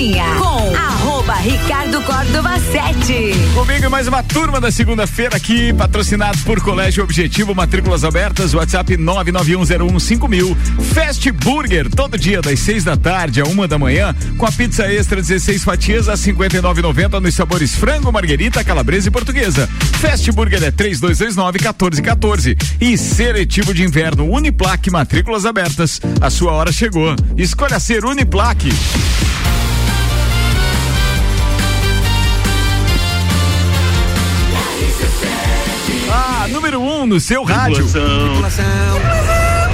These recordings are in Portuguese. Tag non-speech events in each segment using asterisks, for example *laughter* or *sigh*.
Cozinha com arroba Ricardo Córdova 7. Comigo mais uma turma da segunda-feira aqui, patrocinados por Colégio Objetivo, matrículas abertas, WhatsApp 991015000. Fast Burger, todo dia das seis da tarde a uma da manhã, com a pizza extra 16 fatias a 59,90 nos sabores frango, marguerita, calabresa e portuguesa. Fast Burger é 3229 1414 e seletivo de inverno Uniplaque, matrículas abertas. A sua hora chegou. Escolha ser Uniplaque. Número um no seu rádio. Regulação.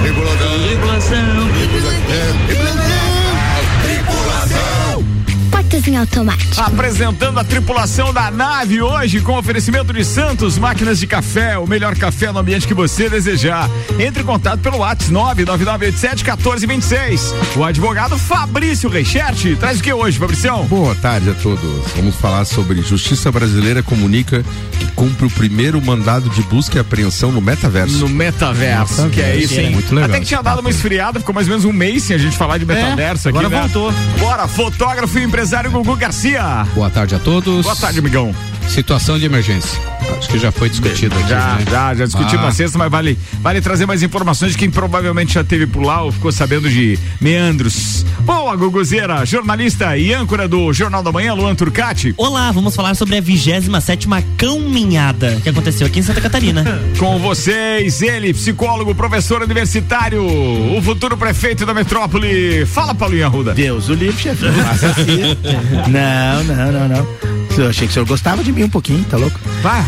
Regulação. Regulação. Regulação. Em automático. Apresentando a tripulação da nave hoje com oferecimento de Santos Máquinas de Café, o melhor café no ambiente que você desejar. Entre em contato pelo WhatsApp 99987-1426. O advogado Fabrício Reichert traz o que hoje, Fabricião? Boa tarde a todos. Vamos falar sobre Justiça Brasileira comunica que cumpre o primeiro mandado de busca e apreensão no metaverso. No metaverso, Metaverso, que é isso, hein? muito legal. Até que tinha dado uma esfriada, ficou mais ou menos um mês sem a gente falar de metaverso aqui, agora né? voltou. Bora, fotógrafo e empresário Gugu Garcia. Boa tarde a todos. Boa tarde, amigão. Situação de emergência. Acho que já foi discutido aqui. Já, né? já, já discutimos Ah. na sexta, mas vale, vale trazer mais informações de quem provavelmente já teve por lá ou ficou sabendo de meandros. Boa, Guguzeira, jornalista e âncora do Jornal da Manhã, Luan Turcati. Olá, vamos falar sobre a 27 caminhada que aconteceu aqui em Santa Catarina. *laughs* Com vocês, ele, psicólogo, professor universitário, o futuro prefeito da metrópole. Fala, Paulinho Arruda. Deus o livre, chefe. Assim. *laughs* Não, não, não, não. Eu achei que o senhor gostava de mim um pouquinho, tá louco? Vai.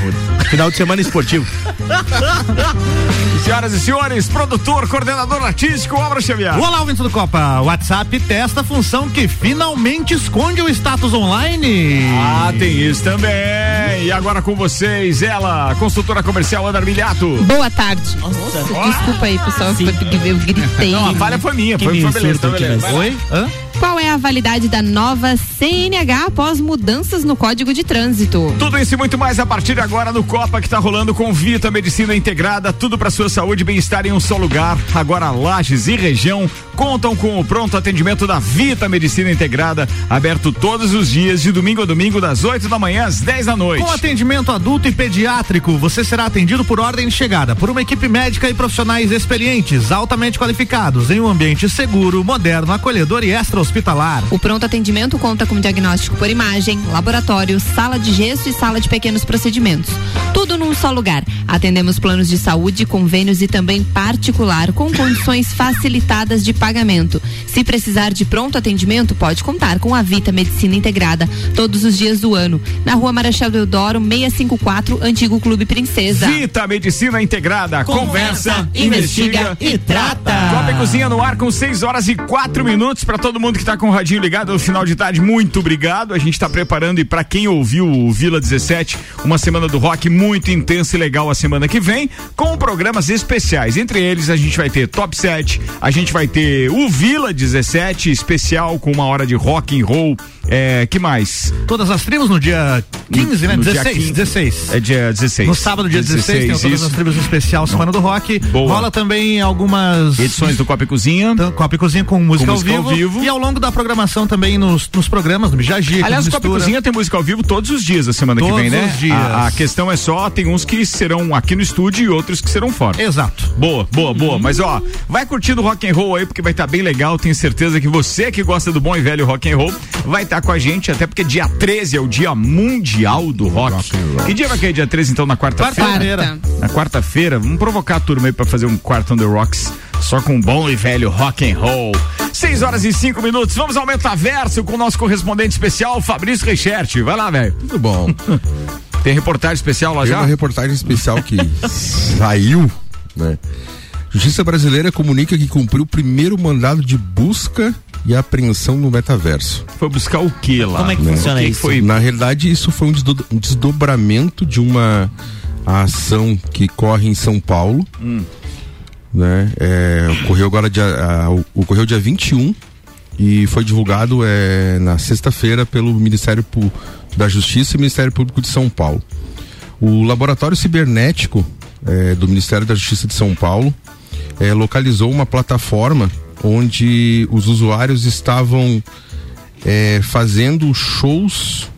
Final de semana esportivo. *laughs* Senhoras e senhores, produtor, coordenador artístico, Obra Xavier. Olá, ouvintes do Copa. WhatsApp testa a função que finalmente esconde o status online. Ah, tem isso também. E agora com vocês, ela, consultora comercial Ana Milhato. Boa tarde. Desculpa aí, pessoal, porque eu gritei. Não, a falha foi minha, foi, foi beleza, tá beleza. Oi? Hã? Qual é a validade da nova CNH após mudanças no Código de Trânsito? Tudo isso e muito mais a partir de agora no Copa que tá rolando com Vita Medicina Integrada, tudo para sua saúde e bem-estar em um só lugar. Agora Lages e região contam com o pronto atendimento da Vita Medicina Integrada, aberto todos os dias de domingo a domingo das 8 da manhã às 10 da noite. Com atendimento adulto e pediátrico, você será atendido por ordem de chegada por uma equipe médica e profissionais experientes, altamente qualificados, em um ambiente seguro, moderno, acolhedor e extra-hospitalar. O pronto atendimento conta com diagnóstico por imagem, laboratório, sala de gesso e sala de pequenos procedimentos. Tudo num só lugar. Atendemos planos de saúde, convênios e também particular, com condições *laughs* facilitadas de pagamento. Se precisar de pronto atendimento, pode contar com a Vita Medicina Integrada todos os dias do ano. Na rua Marechal Deodoro, 654, Antigo Clube Princesa. Vita Medicina Integrada, conversa, investiga e trata. Copa e Cozinha no ar com 6 horas e 4 minutos para todo mundo que tá com o radinho ligado no final de tarde. Muito obrigado. A gente tá preparando e para quem ouviu o Vila 17, uma semana do rock muito intensa e legal a semana que vem, com programas especiais. Entre eles a gente vai ter Top 7, a gente vai ter o Vila 17 especial com uma hora de rock and roll. É, que mais? Todas as tribos no dia 15, né? No dia 16, 15. 16. É dia 16. No sábado, dia 16, tem o todas isso. as tribos especial Semana do Rock. Boa. Rola também algumas Edições do Copa e Cozinha. Copa e Cozinha com música, Com ao, música vivo, ao vivo. E ao longo da programação também nos, nos programas, no Bijagi. Aliás, o Copa Cozinha tem música ao vivo todos os dias da semana que Todos vem, né? os dias. A, a questão é só, tem uns que serão aqui no estúdio e outros que serão fora. Exato. Boa, boa, boa. Mas ó, vai curtindo rock and roll aí porque vai estar bem legal. Tenho certeza que você que gosta do bom e velho rock and roll vai estar com a gente, até porque dia 13 é o dia mundial do rock. Que dia vai cair dia 13 então na quarta-feira? Quarta-feira. Na quarta-feira, vamos provocar a turma aí pra fazer um quarto on the rocks só com bom e velho rock and roll. 6 horas e 5 minutos. Vamos ao metaverso com o nosso correspondente especial, Fabrício Reichert. Vai lá, velho. Tudo bom. *laughs* Tem reportagem especial lá Tem já? uma reportagem especial que *laughs* saiu, né? Justiça Brasileira comunica que cumpriu o primeiro mandado de busca e apreensão no metaverso. Foi buscar o que lá? Como é que Né? funciona que isso? foi? Na realidade, isso foi um desdo- um desdobramento de uma ação que corre em São Paulo. Né? É, ocorreu agora dia, ah, ocorreu dia 21 e foi divulgado é, na sexta-feira pelo Ministério da Justiça e Ministério Público de São Paulo. O laboratório cibernético é, do Ministério da Justiça de São Paulo é, localizou uma plataforma onde os usuários estavam é, fazendo shows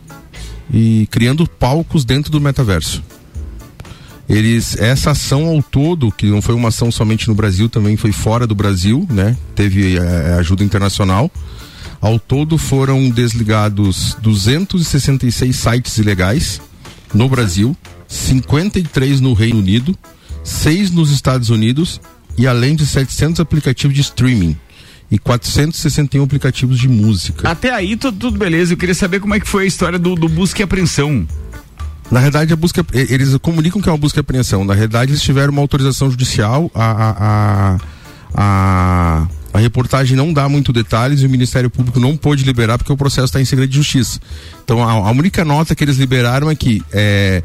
e criando palcos dentro do metaverso. Eles, essa ação ao todo, que não foi uma ação somente no Brasil, também foi fora do Brasil, né? Teve é, ajuda internacional. Ao todo foram desligados 266 sites ilegais no Brasil, 53 no Reino Unido, 6 nos Estados Unidos e além de 700 aplicativos de streaming e 461 aplicativos de música. Até aí tudo, tudo beleza. Eu queria saber como é que foi a história do, do busca e apreensão. Na verdade, a busca, eles comunicam que é uma busca e apreensão. Na verdade, eles tiveram uma autorização judicial. A, a, a, a, reportagem não dá muito detalhes e o Ministério Público não pôde liberar porque o processo está em segredo de justiça. Então, a, a única nota que eles liberaram é que é,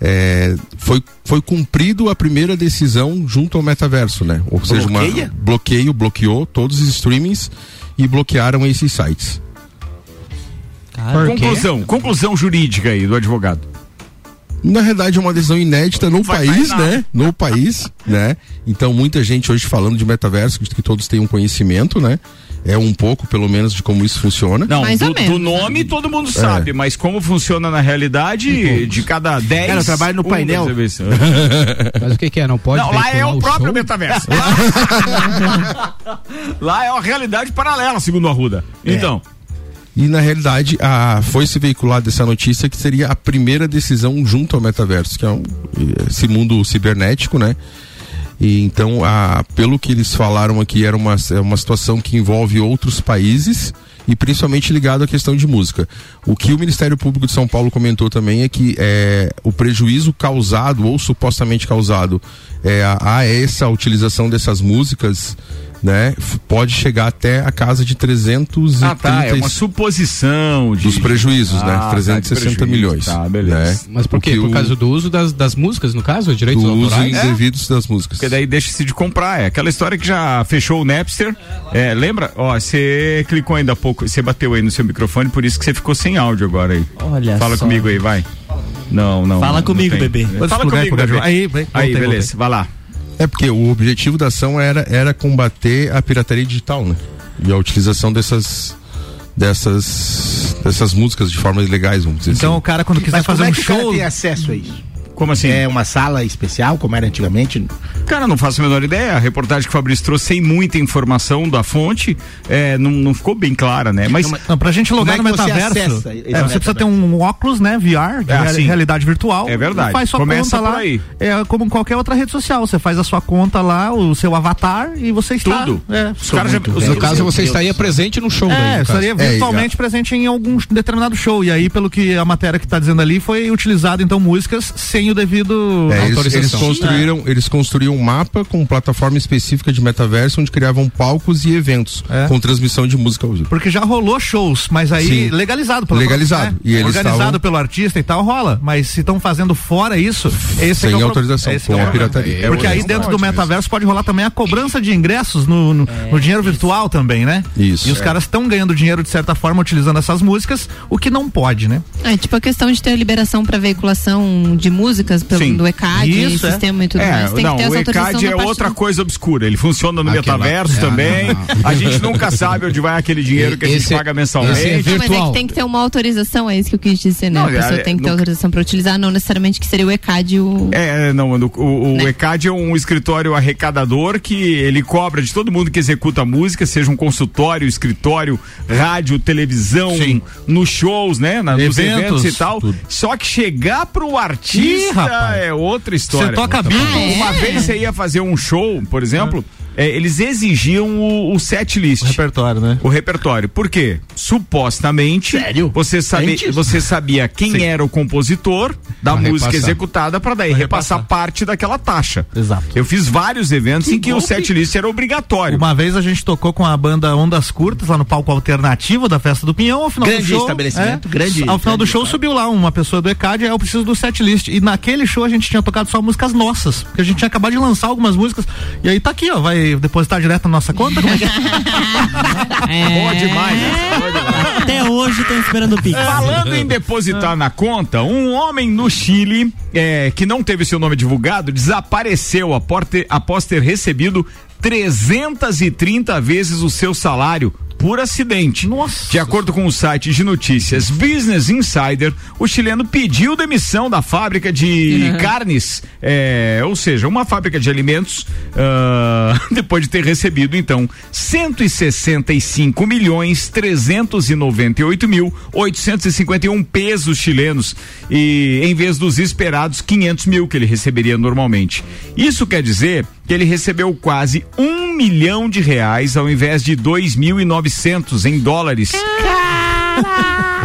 é, foi, foi cumprido a primeira decisão junto ao metaverso, né? Ou seja, uma Bloqueia? bloqueio, bloqueou todos os streamings e bloquearam esses sites. Conclusão, conclusão jurídica aí do advogado. Na verdade, é uma decisão inédita no Vai país, né? No país, né? Então, muita gente hoje falando de metaverso, que todos têm um conhecimento, né? É um pouco, pelo menos, de como isso funciona. Não, do, do nome né? todo mundo sabe, mas como funciona na realidade, de cada 10. Cara, eu trabalho no um painel. *laughs* Mas o que, que é? Não pode Não, lá é veicular o próprio show? metaverso. *laughs* lá é a realidade paralela, segundo a Ruda. Então, E na realidade, a, foi se veiculada essa notícia que seria a primeira decisão junto ao metaverso, que é um, esse mundo cibernético, né? E então, a, pelo que eles falaram aqui, era uma, é uma situação que envolve outros países e principalmente ligado à questão de música. O que o Ministério Público de São Paulo comentou também é que é, o prejuízo causado ou supostamente causado é, a, a essa utilização dessas músicas, né, pode chegar até a casa de 330 ah tá, é uma suposição de... dos prejuízos, Ah, né? tá, de 360 prejuízo. milhões. Tá, beleza. Né? Mas por quê? Porque Por o- causa do uso das, das músicas, no caso? Direitos do uso autorais? indevidos das músicas. Porque daí deixa-se de comprar. É aquela história que já fechou o Napster. É, lembra? Ó, você clicou ainda há pouco, você bateu aí no seu microfone, por isso que você ficou sem áudio agora aí. Olha Fala só. comigo aí, vai. Não, não. Fala não comigo, tem. bebê. Pode Fala comigo, aí, bebê. Aí, Aí, voltei, beleza, vai lá. É porque o objetivo da ação era, era combater a pirataria digital, né? E a utilização dessas dessas dessas músicas de formas ilegais, vamos dizer Então o assim. cara quando quiser Mas fazer como é um que o cara show, tem acesso a isso? Como assim? É uma sala especial, como era antigamente? Cara, não faço a menor ideia. A reportagem que o Fabrício trouxe sem muita informação da fonte, é, não, não ficou bem clara, né? Mas. Não, pra gente logar é no você metaverso, acessa esse é, você precisa ter um óculos, né, VR, de É, reali- sim. realidade virtual. É verdade. e Faz sua Começa conta por lá. aí. É como qualquer outra rede social. Você faz a sua conta lá, o seu avatar e você está. Tudo. É, Os caras já- os- No caso, você estaria presente no show. daí, É, no caso. estaria É, virtualmente presente em algum determinado show. E aí, pelo que a matéria que tá dizendo ali, foi utilizado então músicas sem o devido É, eles, eles autorização. construíram, eles construíram um mapa com plataforma específica de metaverso onde criavam palcos e eventos É. com transmissão de música ao vivo. Porque já rolou shows, mas aí Sim. legalizado pelo Legalizado. E eles organizado estavam- pelo artista e tal, rola. Mas se estão fazendo fora isso, esse Sem é que é o pro- autorização, esse com é a pirataria. Porque aí dentro do metaverso pode rolar também a cobrança de ingressos no, no, no dinheiro virtual também, né? Isso. E os É. caras estão ganhando dinheiro de certa forma utilizando essas músicas, o que não pode, né? É tipo a questão de ter liberação para veiculação de músicas pelo Sim. do ECAD, Isso, é. sistema e tudo É, mais. Tem não, que ter o ECAD é outra do- coisa obscura. Ele funciona no Aquela- metaverso é, também. não. A gente nunca sabe onde vai aquele dinheiro que a gente Esse- paga esse mensalmente. é Não, mas é que tem que ter uma autorização, é isso que eu quis dizer, né? Não, a pessoa é, tem que ter no- autorização para utilizar, não necessariamente que seria o ECAD o. É, não, o, o, o Né? ECAD é um escritório arrecadador que ele cobra de todo mundo que executa música, seja um consultório, escritório, rádio, televisão, Sim. nos shows, né? na- nos Eventos, eventos e tal. Só que chegar pro Ih, rapaz. é outra história. Você toca bingo. Uma vez você ia fazer um show, por exemplo, é, eles exigiam o, o set list. O repertório, né? O repertório. Por quê? Supostamente, Sério? você, sabe, Antes? você sabia quem era o compositor da Pra música repassar. executada para daí repassar, parte daquela taxa. Exato. Eu fiz vários eventos em que o set list era obrigatório. Uma vez a gente tocou com a banda Ondas Curtas lá no palco alternativo da Festa do Pinhão. Ao final Grande do show, estabelecimento, é, grande- Ao final do grande show lugar. subiu lá uma pessoa do ECAD, é, eu preciso do set list. E naquele show a gente tinha tocado só músicas nossas, porque a gente tinha acabado de lançar algumas músicas. E aí tá aqui, ó, vai depositar direto na nossa conta? Como é que é? *laughs* Boa demais, né? Boa demais. Até hoje estão esperando o Pix. Falando em depositar na conta, um homem no Chile, é, que não teve seu nome divulgado, desapareceu após ter, após ter recebido 330 vezes o seu salário por acidente. Nossa. De acordo com o site de notícias Business Insider, o chileno pediu demissão da fábrica de carnes, é, ou seja, uma fábrica de alimentos, ah, *laughs* depois de ter recebido então 165 milhões 398 mil 851 pesos chilenos e em vez dos esperados 500 mil que ele receberia normalmente. Isso quer dizer que ele recebeu quase um milhão de reais ao invés de 2.900 em dólares.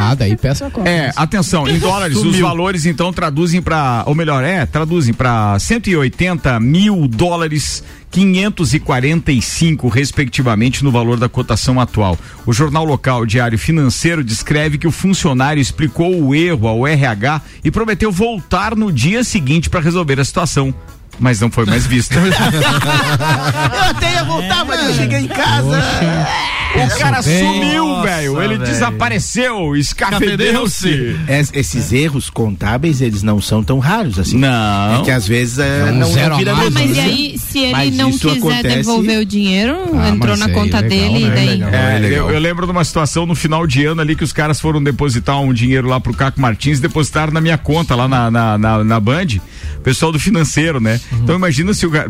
Ah, daí peça a conta. É, atenção, em dólares, os valores então traduzem para, ou melhor, é, traduzem para 180 mil dólares. 545, respectivamente, no valor da cotação atual. O jornal local Diário Financeiro descreve que o funcionário explicou o erro ao RH e prometeu voltar no dia seguinte para resolver a situação. Mas não foi mais visto. *laughs* Eu até ia voltar, mas eu cheguei em casa. O cara sumiu, velho. Ele velho. desapareceu, escafedeu-se. Es- esses erros contábeis, eles não são tão raros assim. Não. É que às vezes é, um não, zero vira mais, Ah, mas e aí, se ele Mas não quiser acontece- devolver o dinheiro, Ah, entrou na aí conta é legal, dele né? e daí. É, É legal. eu, eu lembro de uma situação no final de ano ali que os caras foram depositar um dinheiro lá pro Caco Martins e depositaram na minha conta lá na, na, na, na Band, pessoal do financeiro, né? Então imagina se o cara.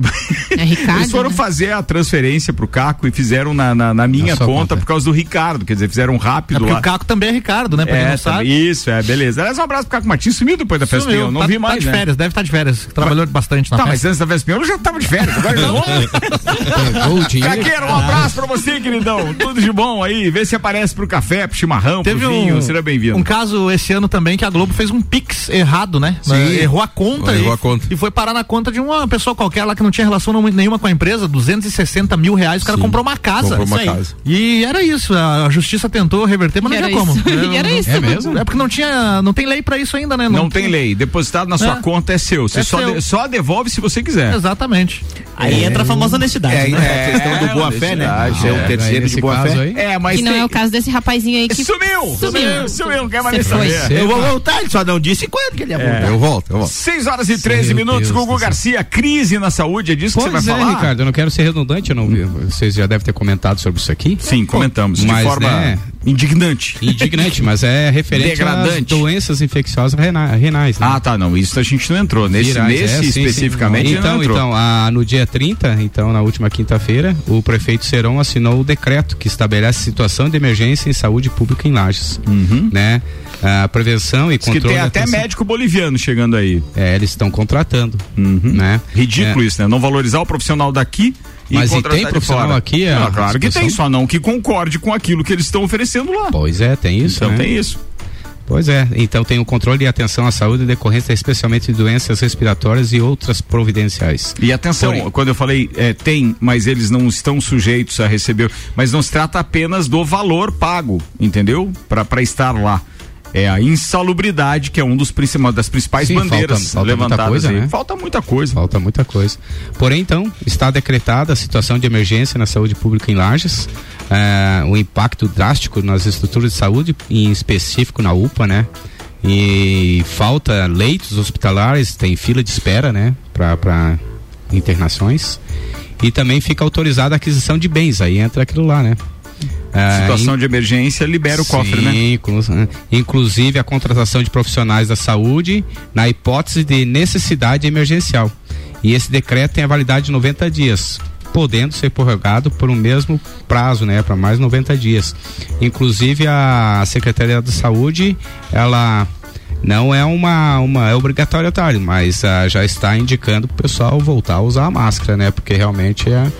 É Ricardo, *laughs* Eles foram né? fazer a transferência pro Caco e fizeram na, na, na minha Na sua conta, por causa do Ricardo, quer dizer, fizeram É rápido porque lá. o Caco também é Ricardo, né? Pra quem É, não sabe. isso, é, beleza. Aliás, um abraço pro Caco Martins, sumiu depois da festa Pinhão, não tá, vi tá mais, de né? férias, deve estar de férias. Trabalhou bastante na Tá, mas festa. antes da festa Pinhão eu já tava de férias, agora *laughs* não. Pegou o dinheiro. Caqueiro, um abraço pra você, queridão. Tudo de bom aí. Vê se aparece pro café, pro chimarrão, Teve pro um, vinho. Seja bem-vindo. um caso esse ano também que a Globo fez um Pix errado, né? Sim. Eh, Errou a conta, Errou e, a conta. e foi parar na conta de uma pessoa qualquer lá que não tinha relação nenhuma com a empresa, 260 mil reais, o cara Sim. comprou uma casa. Comprou uma Isso aí. casa. E era isso, a, justiça tentou reverter, mas E não era tinha como. isso. E *laughs* era isso. É mesmo? É porque não tinha, não tem lei pra isso ainda, né? Não tem lei. Depositado na sua É. conta é seu. Você É só, seu. de- só devolve se você quiser. Exatamente. Aí entra a famosa honestidade, É, né? é a questão do boa fé, né? é o é. terceiro de nesse boa caso fé. aí. É, mas Que não tem- é o caso desse rapazinho aí que Sumiu! Sumiu. Sumiu, não quer mais saber. Eu vou voltar, ele só não disse quando que ele ia voltar. Eu volto, eu volto. 6 horas e 13 Meu minutos, Gugu. Garcia, crise na saúde, é disso que você vai é, falar? Ricardo, eu não quero ser redundante, eu não vi. Vocês já devem ter comentado sobre isso aqui. Sim, comentamos. Mas, de forma né, indignante. Indignante, mas é *laughs* referente Degradante. às doenças infecciosas rena- renais, né? Ah, tá, não. Isso a gente não entrou. Nesse, Virais, nesse é, sim, sim. especificamente Então, não entrou. então ah, no dia 30, então na última quinta-feira, o prefeito Serão assinou o decreto que estabelece situação de emergência em saúde pública em Lages, né? A prevenção e Diz que controle tem da até médico boliviano chegando aí. É, eles estão contratando, Uhum. né? Ridículo É. isso, né? Não valorizar o profissional daqui Mas e tem profissional fora. aqui, é Ah, a claro que tem, só não que concorde com aquilo que eles estão oferecendo lá. Pois é, tem isso, então né? tem isso. Pois é, então tem o controle e atenção à saúde decorrência especialmente de doenças respiratórias e outras providenciais. E atenção, Porém- quando eu falei é, tem, mas eles não estão sujeitos a receber, mas não se trata apenas do valor pago, entendeu? Para estar lá. É a insalubridade, que é um dos principais, das principais Sim, bandeiras falta- falta muita levantadas coisa, né? Falta muita coisa. Falta muita coisa. Porém, então, está decretada a situação de emergência na saúde pública em Lages, eh, o impacto drástico nas estruturas de saúde, em específico na UPA, né? E falta leitos hospitalares, tem fila de espera, né? Para internações. E também fica autorizada a aquisição de bens, aí entra aquilo lá, né? Eh, Situação de emergência libera o cofre, né? Sim, inclu- inclusive a contratação de profissionais da saúde na hipótese de necessidade emergencial. E esse decreto tem a validade de 90 dias, podendo ser prorrogado por um mesmo prazo, né, para mais 90 dias. Inclusive a Secretaria da Saúde, ela não é uma, uma é obrigatório, otário, mas ah, já está indicando o pessoal voltar a usar a máscara, né? Porque realmente é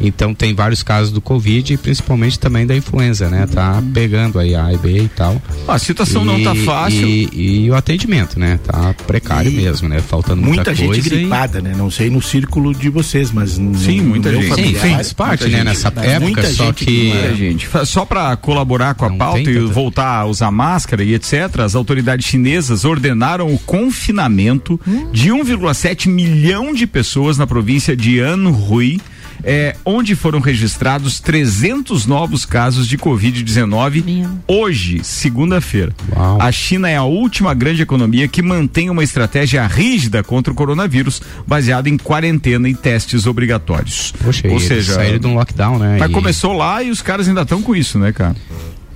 então tem vários casos do Covid e principalmente também da influenza, né? Tá pegando aí a A e B e tal. A situação não tá fácil. E, e o atendimento, né? Tá precário E mesmo, né? Faltando muita, Muita gente e- gripada, né? Não sei no círculo de vocês, mas no- Sim, no muita gente. Sim, faz parte, muita né? gente, Nessa época, Muita só gente que. É, gente, só para colaborar com a Não pauta e tanta- voltar a usar máscara e etc, as autoridades chinesas ordenaram o confinamento de 1,7 milhão de pessoas na província de Anhui. É, onde foram registrados 300 novos casos de Covid-19 hoje, segunda-feira. A China é a última grande economia que mantém uma estratégia rígida contra o coronavírus, baseada em quarentena e testes obrigatórios. Poxa, Ou seja, saíram de um lockdown, né? mas E- começou lá e os caras ainda estão com isso, né, cara?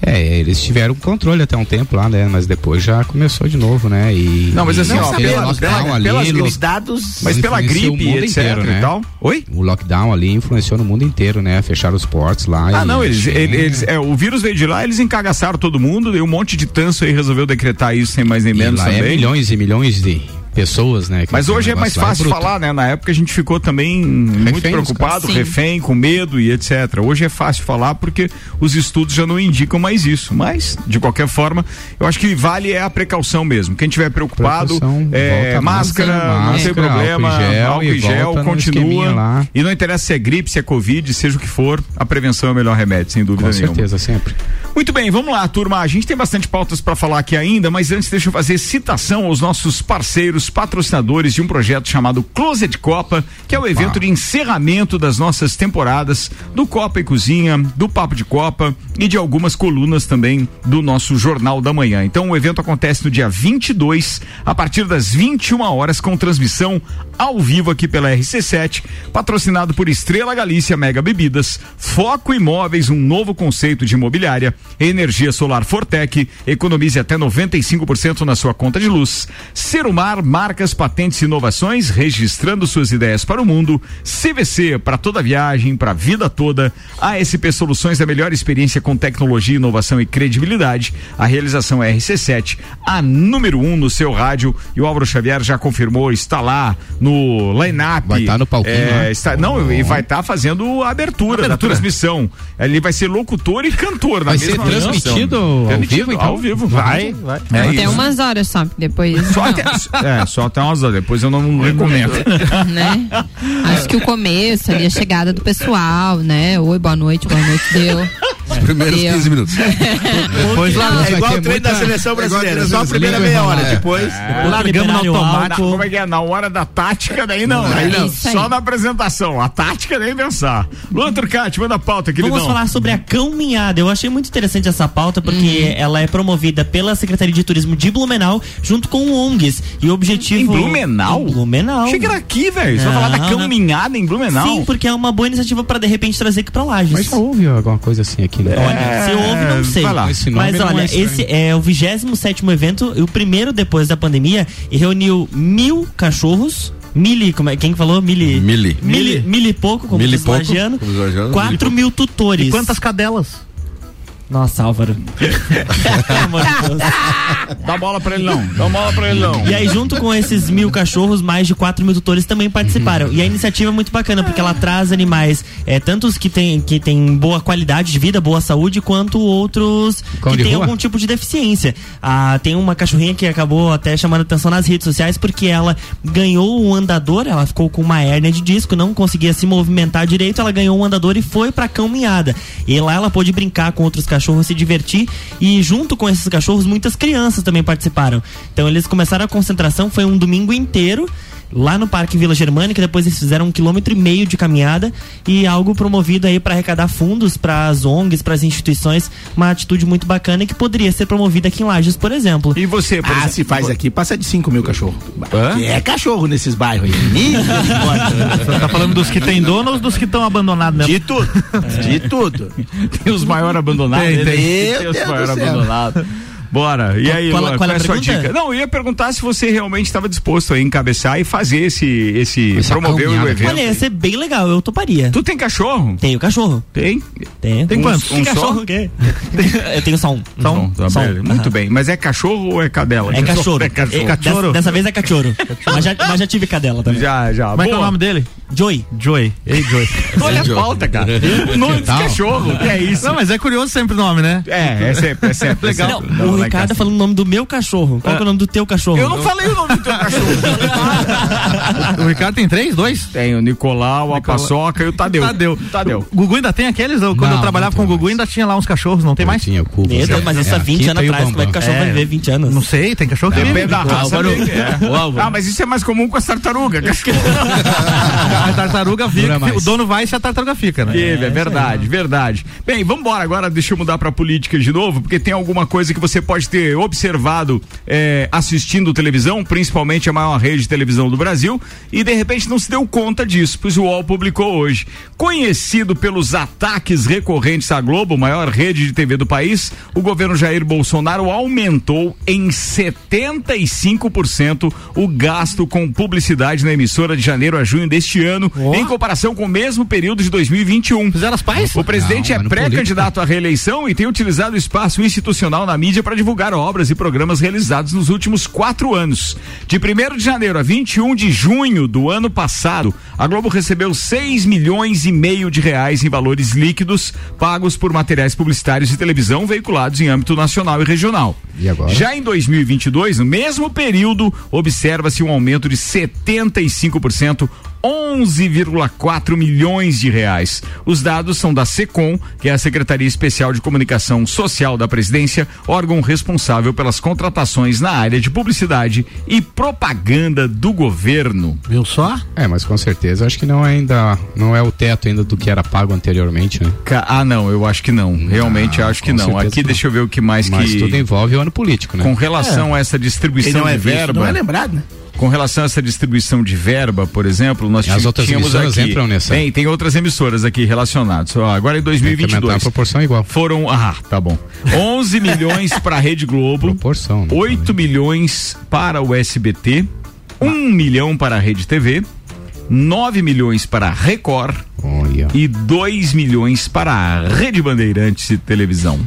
É, eles tiveram controle até um tempo lá, né? Mas depois já começou de novo, né? E Não, mas assim, e ó, pela- lockdown ali, pelas dados. Mas pela gripe, etc inteiro, né? e tal. Oi? O lockdown ali influenciou no mundo inteiro, né? Fecharam os portos lá. Ah, e- não, eles, eles, eles- é, o vírus veio de lá, eles encagaçaram todo mundo, e um monte de tanso aí resolveu decretar isso sem mais nem E menos lá é também. milhões e milhões de pessoas, né? Mas hoje é mais fácil bruto. falar, né? Na época a gente ficou também muito dos preocupado, refém, com medo e etc. Hoje é fácil falar porque os estudos já não indicam mais isso. Mas, de qualquer forma, eu acho que vale é a precaução mesmo. Quem tiver preocupado, é, máscara, máscara, não tem problema, álcool em gel álcool e gel, volta no esqueminha continua. lá. E não interessa se é gripe, se é covid, seja o que for, a prevenção é o melhor remédio, sem dúvida Com nenhuma. certeza, sempre. Muito bem, vamos lá, turma. A gente tem bastante pautas para falar aqui ainda, mas antes deixa eu fazer citação aos nossos parceiros, patrocinadores de um projeto chamado Closet Copa, que é o evento de encerramento das nossas temporadas do Copa e Cozinha, do Papo de Copa e de algumas colunas também do nosso Jornal da Manhã. Então o evento acontece no dia 22, a partir das 21 horas, com transmissão ao vivo aqui pela RC7, patrocinado por Estrela Galícia Mega Bebidas, Foco Imóveis, um novo conceito de imobiliária, Energia Solar Fortec, economize até 95% na sua conta de luz. Serumar, marcas, patentes e inovações, registrando suas ideias para o mundo. CVC, para toda viagem, para a vida toda. ASP Soluções, a melhor experiência com tecnologia, inovação e credibilidade. A realização é RC7, a número um no seu rádio. E o Álvaro Xavier já confirmou, está lá no line-up. Vai estar no palquinho, É, né? está, não, e vai estar fazendo a abertura, da Abertura. transmissão. Ele vai ser locutor e cantor na Vai ser mesma transmitido transmissão. ao Transmitido vivo, então? Ao vivo. Vai, vai. É Até isso. umas horas só, depois. Só até, *laughs* é, só até umas horas, depois eu não recomendo. *laughs* né? Acho que o começo ali, a chegada do pessoal, né? Oi, boa noite, boa noite, deu. Os primeiros Deu. 15 minutos. *laughs* Depois lá, É Vai igual o treino muita- da seleção é brasileira. Só a primeira meia hora. é. Depois. largamos no o automático. Como é que é? Na hora da tática, daí não. É Aí não. Só na apresentação. A tática nem pensar. Luan Turcati, manda a pauta, queridão. Vamos falar sobre a caminhada. Eu achei muito interessante essa pauta porque Uhum. ela é promovida pela Secretaria de Turismo de Blumenau junto com ONGs. E o objetivo. Em Blumenau? Em Blumenau. Era aqui, velho. Você vai falar da Não, não. caminhada em Blumenau? Sim, porque é uma boa iniciativa pra de repente trazer aqui pra Lages. Mas já houve alguma coisa assim aqui, né? Olha, se houve, não sei. lá. Esse Mas olha, é esse é o 27 evento, e o primeiro depois da pandemia, e reuniu mil cachorros. Mili, como é, quem que falou? Mili. Mili. Mili, mili e pouco, como Mili diz o pouco, como mili Quatro mil tutores. E quantas cadelas? Nossa, Álvaro. *laughs* Dá bola pra ele não. Dá bola pra ele não. E aí, junto com esses mil cachorros, mais de 4 mil tutores também participaram. E a iniciativa é muito bacana, porque ela traz animais, é, tanto os que têm que tem boa qualidade de vida, boa saúde, quanto outros que têm algum tipo de deficiência. Ah, tem uma cachorrinha que acabou até chamando atenção nas redes sociais, porque ela ganhou um andador, ela ficou com uma hérnia de disco, não conseguia se movimentar direito, ela ganhou um andador e foi pra caminhada. E lá ela pôde brincar com outros cachorros, se divertir, e junto com esses cachorros, muitas crianças também participaram. Então eles começaram a concentração, foi um domingo inteiro. Lá no Parque Vila Germânica, depois eles fizeram um quilômetro e meio de caminhada e algo promovido aí para arrecadar fundos para as ONGs, para as instituições, uma atitude muito bacana e que poderia ser promovida aqui em Lages, por exemplo. E você, por Ah, exemplo? se faz aqui, passa de 5 mil cachorro. Hã? É cachorro nesses bairros aí. Você tá falando dos que tem dono ou dos que estão abandonados mesmo? De tudo. *laughs* De tudo. Tem os maiores abandonados. Tem, tem. Meu os maiores abandonados. Bora. E aí, Qual- Luan, qual qual, é é a sua pergunta? dica? Não, eu ia perguntar se você realmente estava disposto a encabeçar e fazer esse, esse Essa promover o evento. Olha, ia ser bem legal, eu toparia. Tu tem cachorro? Tenho cachorro. Tem? Tenho. Tem Um- quantos? um Que só? cachorro o quê? *laughs* eu tenho só um. Só um. Tá Só um. Muito Aham. bem. Mas é cachorro ou é cadela? É cachorro. É cachorro. É, dessa, dessa vez é cachorro. mas, já, mas já tive cadela também. Já, já. Como é que é o nome dele? Joey. Joey. Ei, Joey. *laughs* Olha a pauta, cara. O *laughs* nome de tal? cachorro. Que é isso? Não, mas é curioso sempre o nome, né? É, é sempre, é sempre. Legal. é Não, sempre. Lá casa. tá falando o nome do meu cachorro. Qual que é o nome do teu cachorro? Eu não falei o nome do teu cachorro. *laughs* O Ricardo tem três? Dois? Tem o Nicolau, a Paçoca e o Tadeu. Tadeu. Tadeu. O Gugu ainda tem aqueles? Quando Não, eu trabalhava não com o Gugu, ainda tinha lá uns cachorros, não tem mais? Tinha o Deus, mas isso há 20 anos atrás. Como é que o cachorro vai viver 20 anos? Não sei, tem cachorro que Depende vive. da raça. Dele, é. Ah, mas isso é mais comum com as tartarugas. *laughs* a tartaruga fica, o dono vai se a tartaruga fica, né? É, verdade, verdade. Bem, vamos embora agora, deixa eu mudar pra política de novo, porque tem alguma coisa que você pode ter observado é, assistindo televisão, principalmente a maior rede de televisão do Brasil, e de repente não se deu conta disso, pois o UOL publicou hoje. Conhecido pelos ataques recorrentes à Globo, maior rede de TV do país, o governo Jair Bolsonaro aumentou em 75% o gasto com publicidade na emissora de janeiro a junho deste ano, em comparação com o mesmo período de 2021. Fizeram as pais? O presidente Não, é pré-candidato à reeleição e tem utilizado o espaço institucional na mídia para divulgar obras e programas realizados nos últimos quatro anos. De 1 de janeiro a 21 de junho do ano passado, a Globo recebeu 6 milhões e meio de reais em valores líquidos pagos por materiais publicitários de televisão veiculados em âmbito nacional e regional. E? Já em 2022, no mesmo período, observa-se um aumento de 75%. 11,4 milhões de reais. Os dados são da SECOM, que é a Secretaria Especial de Comunicação Social da Presidência, órgão responsável pelas contratações na área de publicidade e propaganda do governo. Viu só? É, mas com certeza acho que não é ainda não é o teto ainda do que era pago anteriormente, né? Ca- Ah, não, eu acho que não. Realmente acho que não. Aqui não. deixa eu ver o que mais Mas que. tudo envolve o ano político, né? Com relação a essa distribuição não é de visto, verba. não é lembrado, né? Com relação a essa distribuição de verba, por exemplo, nós as outras tínhamos emissoras aqui. entram nessa? Tem, tem outras emissoras aqui relacionadas. Ó, agora em que aumentar 2022. a proporção igual. Foram, ah, tá bom. 11 milhões *laughs* para a Rede Globo, Proporção. né? 8 milhões para o SBT, 1 milhão para a Rede TV, 9 milhões para a Record Olha, e 2 milhões para a Rede Bandeirantes de televisão.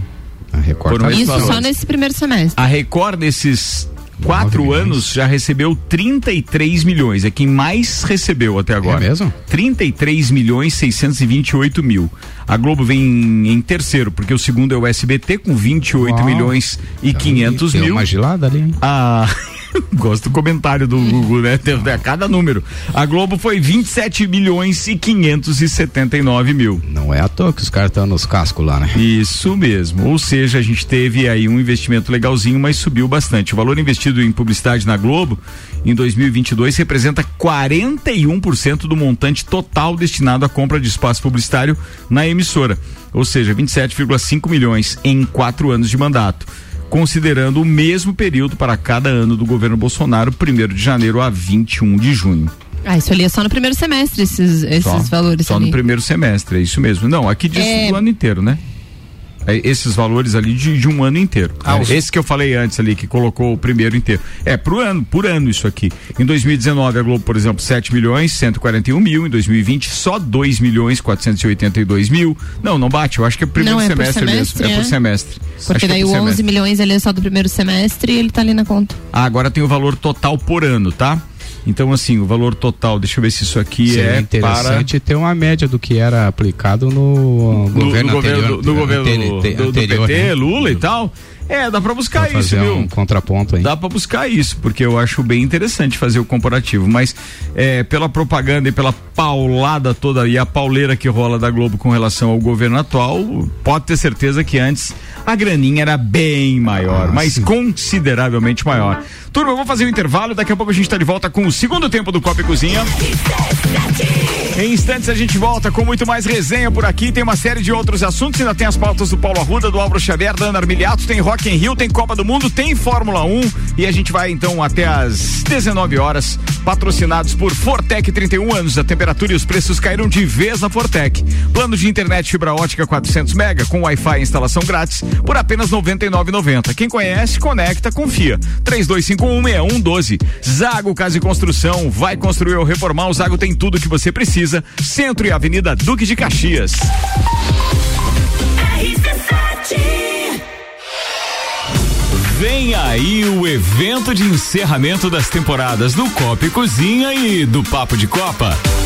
a Record Foram tá Isso só nesse primeiro semestre. A Record, nesses quatro anos, já recebeu 33 milhões. É quem mais recebeu até agora. É mesmo? 33 milhões 628 mil. A Globo vem em, terceiro, porque o segundo é o SBT com 28 Uau. milhões e 500 Deu mil. uma gelada ali, hein? A... *laughs* *laughs* Gosto do comentário do Google, né? A cada número. A Globo foi 27 milhões e 579 mil. Não é à toa que os caras estão nos cascos lá, né? Isso mesmo. Ou seja, a gente teve aí um investimento legalzinho, mas subiu bastante. O valor investido em publicidade na Globo em 2022 representa 41% do montante total destinado à compra de espaço publicitário na emissora. Ou seja, 27,5 milhões em quatro anos de mandato. Considerando o mesmo período para cada ano do governo Bolsonaro, 1 de janeiro a 21 de junho. Ah, isso ali é só no primeiro semestre, esses, esses Só, valores só ali. no primeiro semestre, é isso mesmo. Não, aqui diz É. do ano inteiro, né? É, esses valores ali de, de um ano inteiro. Ah, Esse que eu falei antes ali, que colocou o primeiro inteiro. É, pro ano, por ano isso aqui. Em 2019, a Globo, por exemplo, 7 milhões 141 mil. Em 2020, só 2 milhões 482 mil. Não, não bate. Eu acho que é primeiro Não, é por semestre, semestre, mesmo. É, é? por semestre. Acho Porque que é daí por o 11 semestre. milhões ali é só do primeiro semestre e ele tá ali na conta. Ah, agora tem o valor total por ano, tá? Então, assim, o valor total, deixa eu ver se isso aqui Seria é interessante ter uma média do que era aplicado no no, governo no anterior. governo, do, do governo anteri- do, anterior, PT, né? Lula e tal. É, dá pra buscar Pra isso, viu? um contraponto aí. Dá pra buscar isso, porque eu acho bem interessante fazer o comparativo, mas é, pela propaganda e pela paulada toda e a pauleira que rola da Globo com relação ao governo atual, pode ter certeza que antes a graninha era bem maior, Ah, mas sim. consideravelmente maior. Turma, eu vou fazer um intervalo, daqui a pouco a gente tá de volta com o segundo tempo do Copa e Cozinha. Em instantes a gente volta com muito mais resenha por aqui. Tem uma série de outros assuntos. Ainda tem as pautas do Paulo Arruda, do Álvaro Xavier, da Ana Armiliato, tem Rock in Rio, tem Copa do Mundo, tem Fórmula 1 e a gente vai então até às 19 horas, patrocinados por Fortec 31 anos. A temperatura e os preços caíram de vez na Fortec. Plano de internet fibra ótica 400 mega com Wi-Fi e instalação grátis por apenas 99,90. Quem conhece, conecta, confia. 32516112. Zago Casa e Construção vai construir ou reformar. O Zago tem tudo que você precisa. Centro e Avenida Duque de Caxias. Vem aí o evento de encerramento das temporadas do Copa e Cozinha e do Papo de Copa.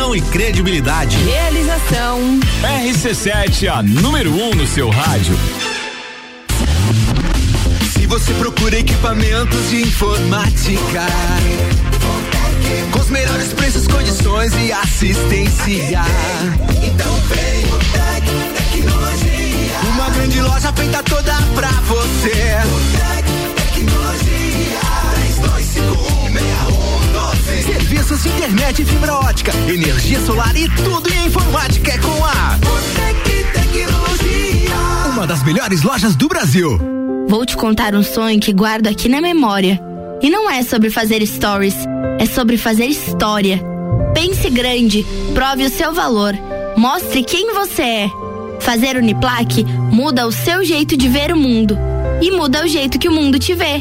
e credibilidade. Realização RC7, a número 1 um no seu rádio. Se você procura equipamentos de informática, com os melhores preços, condições e assistência, então vem o Tec Tecnologia. Uma grande loja feita toda pra você. O Tec Tecnologia. 32516112. Serviços de internet e fibra ótica, energia solar e tudo em informática é com a Botec Tecnologia. Uma das melhores lojas do Brasil. Vou te contar um sonho que guardo aqui na memória. E não é sobre fazer stories, é sobre fazer história. Pense grande, prove o seu valor, mostre quem você é. Fazer Uniplaque muda o seu jeito de ver o mundo e muda o jeito que o mundo te vê.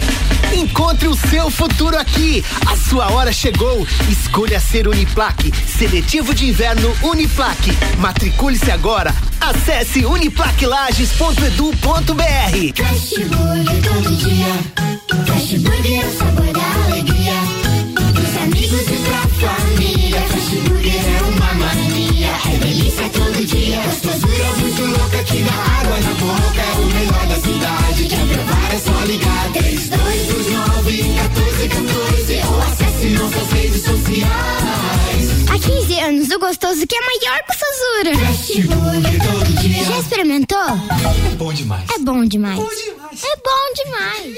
Encontre o seu futuro aqui. A sua hora chegou. Escolha ser Uniplaque. Seletivo de inverno Uniplaque. Matricule-se agora. Acesse uniplaquelages.edu.br. Fast Burger todo dia. Fast Burger é o sabor da alegria. Dos amigos e pra família. Fast Burger é uma mania. É delícia todo dia. Gostosura muito louca que dá água na boca. É o melhor da cidade. Quer provar é só ligar. 3229 1414 ou acesse nossas redes sociais. Há 15 anos, o gostoso que é maior que o Sazura. Todo dia. Já experimentou? É bom demais. É bom demais. É bom demais.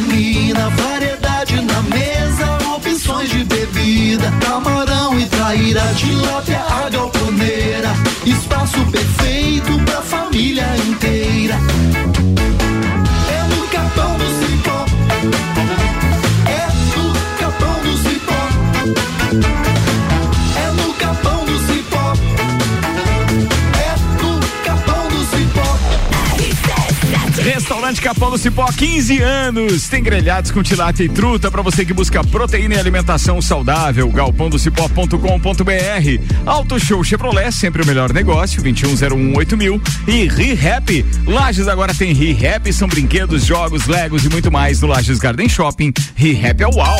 Bebida. Camarão e traíra, tilápia, a galponeira. Espaço perfeito pra família inteira. Restaurante Capão do Cipó, 15 anos. Tem grelhados com tilápia e truta para você que busca proteína e alimentação saudável. galpãodocipó.com.br. Auto Show Chevrolet, sempre o melhor negócio, 21018000 mil. E ReHap. Lages agora tem ReHap, são brinquedos, jogos, legos e muito mais no Lages Garden Shopping. ReHap é uau.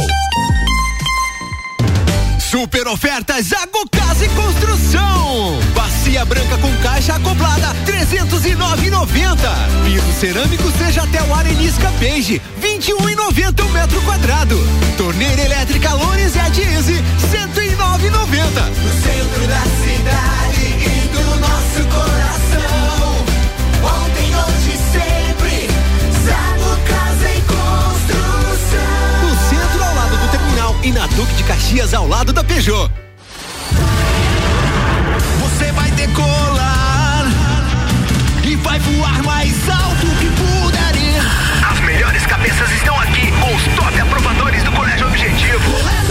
Super ofertas Zago Casa e Construção. Bacia branca com caixa acoplada 309,90. Piso cerâmico seja até o Arenisca Beige 21,90 o metro quadrado. Torneira elétrica Lones e a Diese 109,90. No centro da cidade e do nosso coração. E na Duque de Caxias ao lado da Peugeot. Você vai decolar e vai voar mais alto que puder ir. As melhores cabeças estão aqui com os top aprovadores do Colégio Objetivo.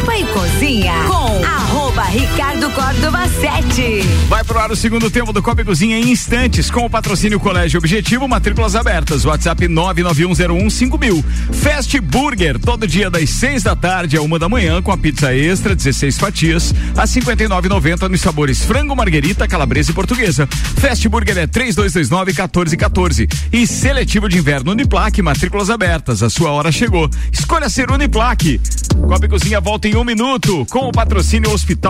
Copa e Cozinha com arroba Ricardo Córdova 7. Vai pro ar o segundo tempo do Copa Cozinha em instantes, com o patrocínio Colégio Objetivo, matrículas abertas. WhatsApp 991015000. Fast Burger, todo dia das 6 da tarde a uma da manhã, com a pizza extra, 16 fatias, a 59,90 nos sabores frango, marguerita, calabresa e portuguesa. Fast Burger é 3229-1414. E seletivo de inverno Uniplaque, matrículas abertas. A sua hora chegou. Escolha ser Uniplaque. Copa Cozinha volta em um minuto, com o patrocínio Hospital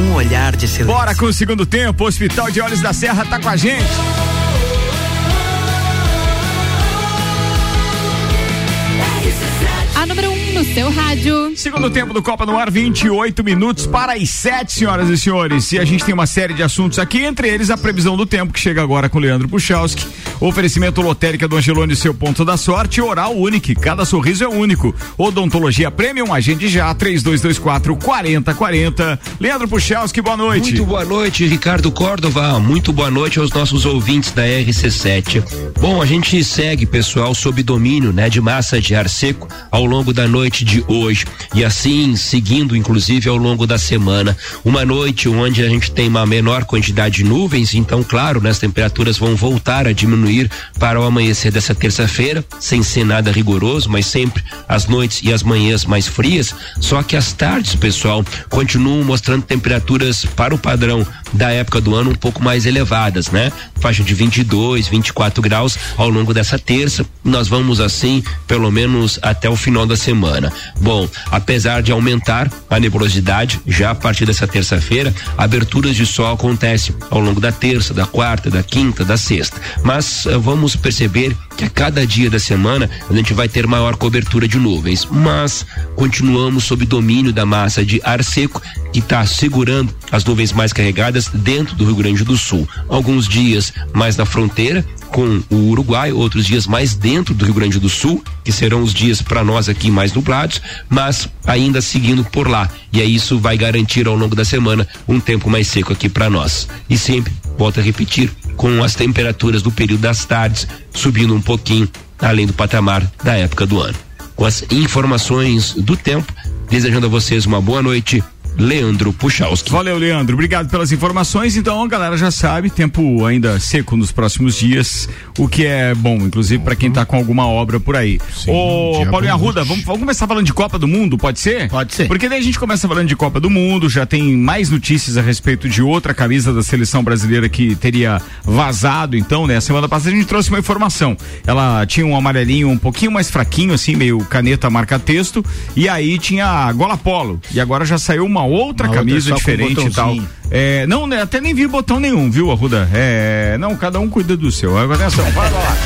Um olhar de excelência. Bora com o segundo tempo, o Hospital de Olhos da Serra tá com a gente. No seu rádio. Segundo tempo do Copa no Ar, 28 minutos para as 7, senhoras e senhores. E a gente tem uma série de assuntos aqui, entre eles a previsão do tempo, que chega agora com o Leandro Puchalski. Oferecimento lotérica do Angelone, seu ponto da sorte. Oral único, cada sorriso é único. Odontologia Premium, agende já, 3224 4040. Leandro Puchalski, boa noite. Muito boa noite, Ricardo Córdova. Muito boa noite aos nossos ouvintes da RC7. Bom, a gente segue, pessoal, sob domínio, né, de massa de ar seco ao longo da noite de hoje e assim seguindo, inclusive, ao longo da semana. Uma noite onde a gente tem uma menor quantidade de nuvens, então, claro, né, as temperaturas vão voltar a diminuir para o amanhecer dessa terça-feira, sem ser nada rigoroso, mas sempre as noites e as manhãs mais frias. Só que as tardes, pessoal, continuam mostrando temperaturas para o padrão da época do ano um pouco mais elevadas, né? Faixa de 22, 24 graus ao longo dessa terça. Nós vamos assim, pelo menos até o final da semana. Bom, apesar de aumentar a nebulosidade, já a partir dessa terça-feira, aberturas de sol acontecem ao longo da terça, da quarta, da quinta, da sexta. Mas uh, vamos perceber que a cada dia da semana a gente vai ter maior cobertura de nuvens. Mas continuamos sob domínio da massa de ar seco que está segurando as nuvens mais carregadas dentro do Rio Grande do Sul. Alguns dias mais na fronteira com o Uruguai, outros dias mais dentro do Rio Grande do Sul, que serão os dias para nós aqui mais nublados, mas ainda seguindo por lá. E aí isso vai garantir ao longo da semana um tempo mais seco aqui para nós. E sempre, volto a repetir, com as temperaturas do período das tardes subindo um pouquinho além do patamar da época do ano. Com as informações do tempo, desejando a vocês uma boa noite Leandro Puchalski. Valeu, Leandro. Obrigado pelas informações. Então, a galera já sabe, tempo ainda seco nos próximos dias, o que é bom, inclusive para quem tá com alguma obra por aí. Sim, Ô, Paulinho bom. Arruda, vamos, vamos começar falando de Copa do Mundo, pode ser? Pode ser. Porque daí a gente começa falando de Copa do Mundo, já tem mais notícias a respeito de outra camisa da seleção brasileira que teria vazado, então, né? Semana passada a gente trouxe uma informação. Ela tinha um amarelinho um pouquinho mais fraquinho, assim, meio caneta marca-texto, e aí tinha a gola polo. E agora já saiu uma outra Uma outra camisa só com diferente e tal. É, não, né, até nem vi botão nenhum, viu, Arruda? É, não, cada um cuida do seu. Agora atenção, vai lá.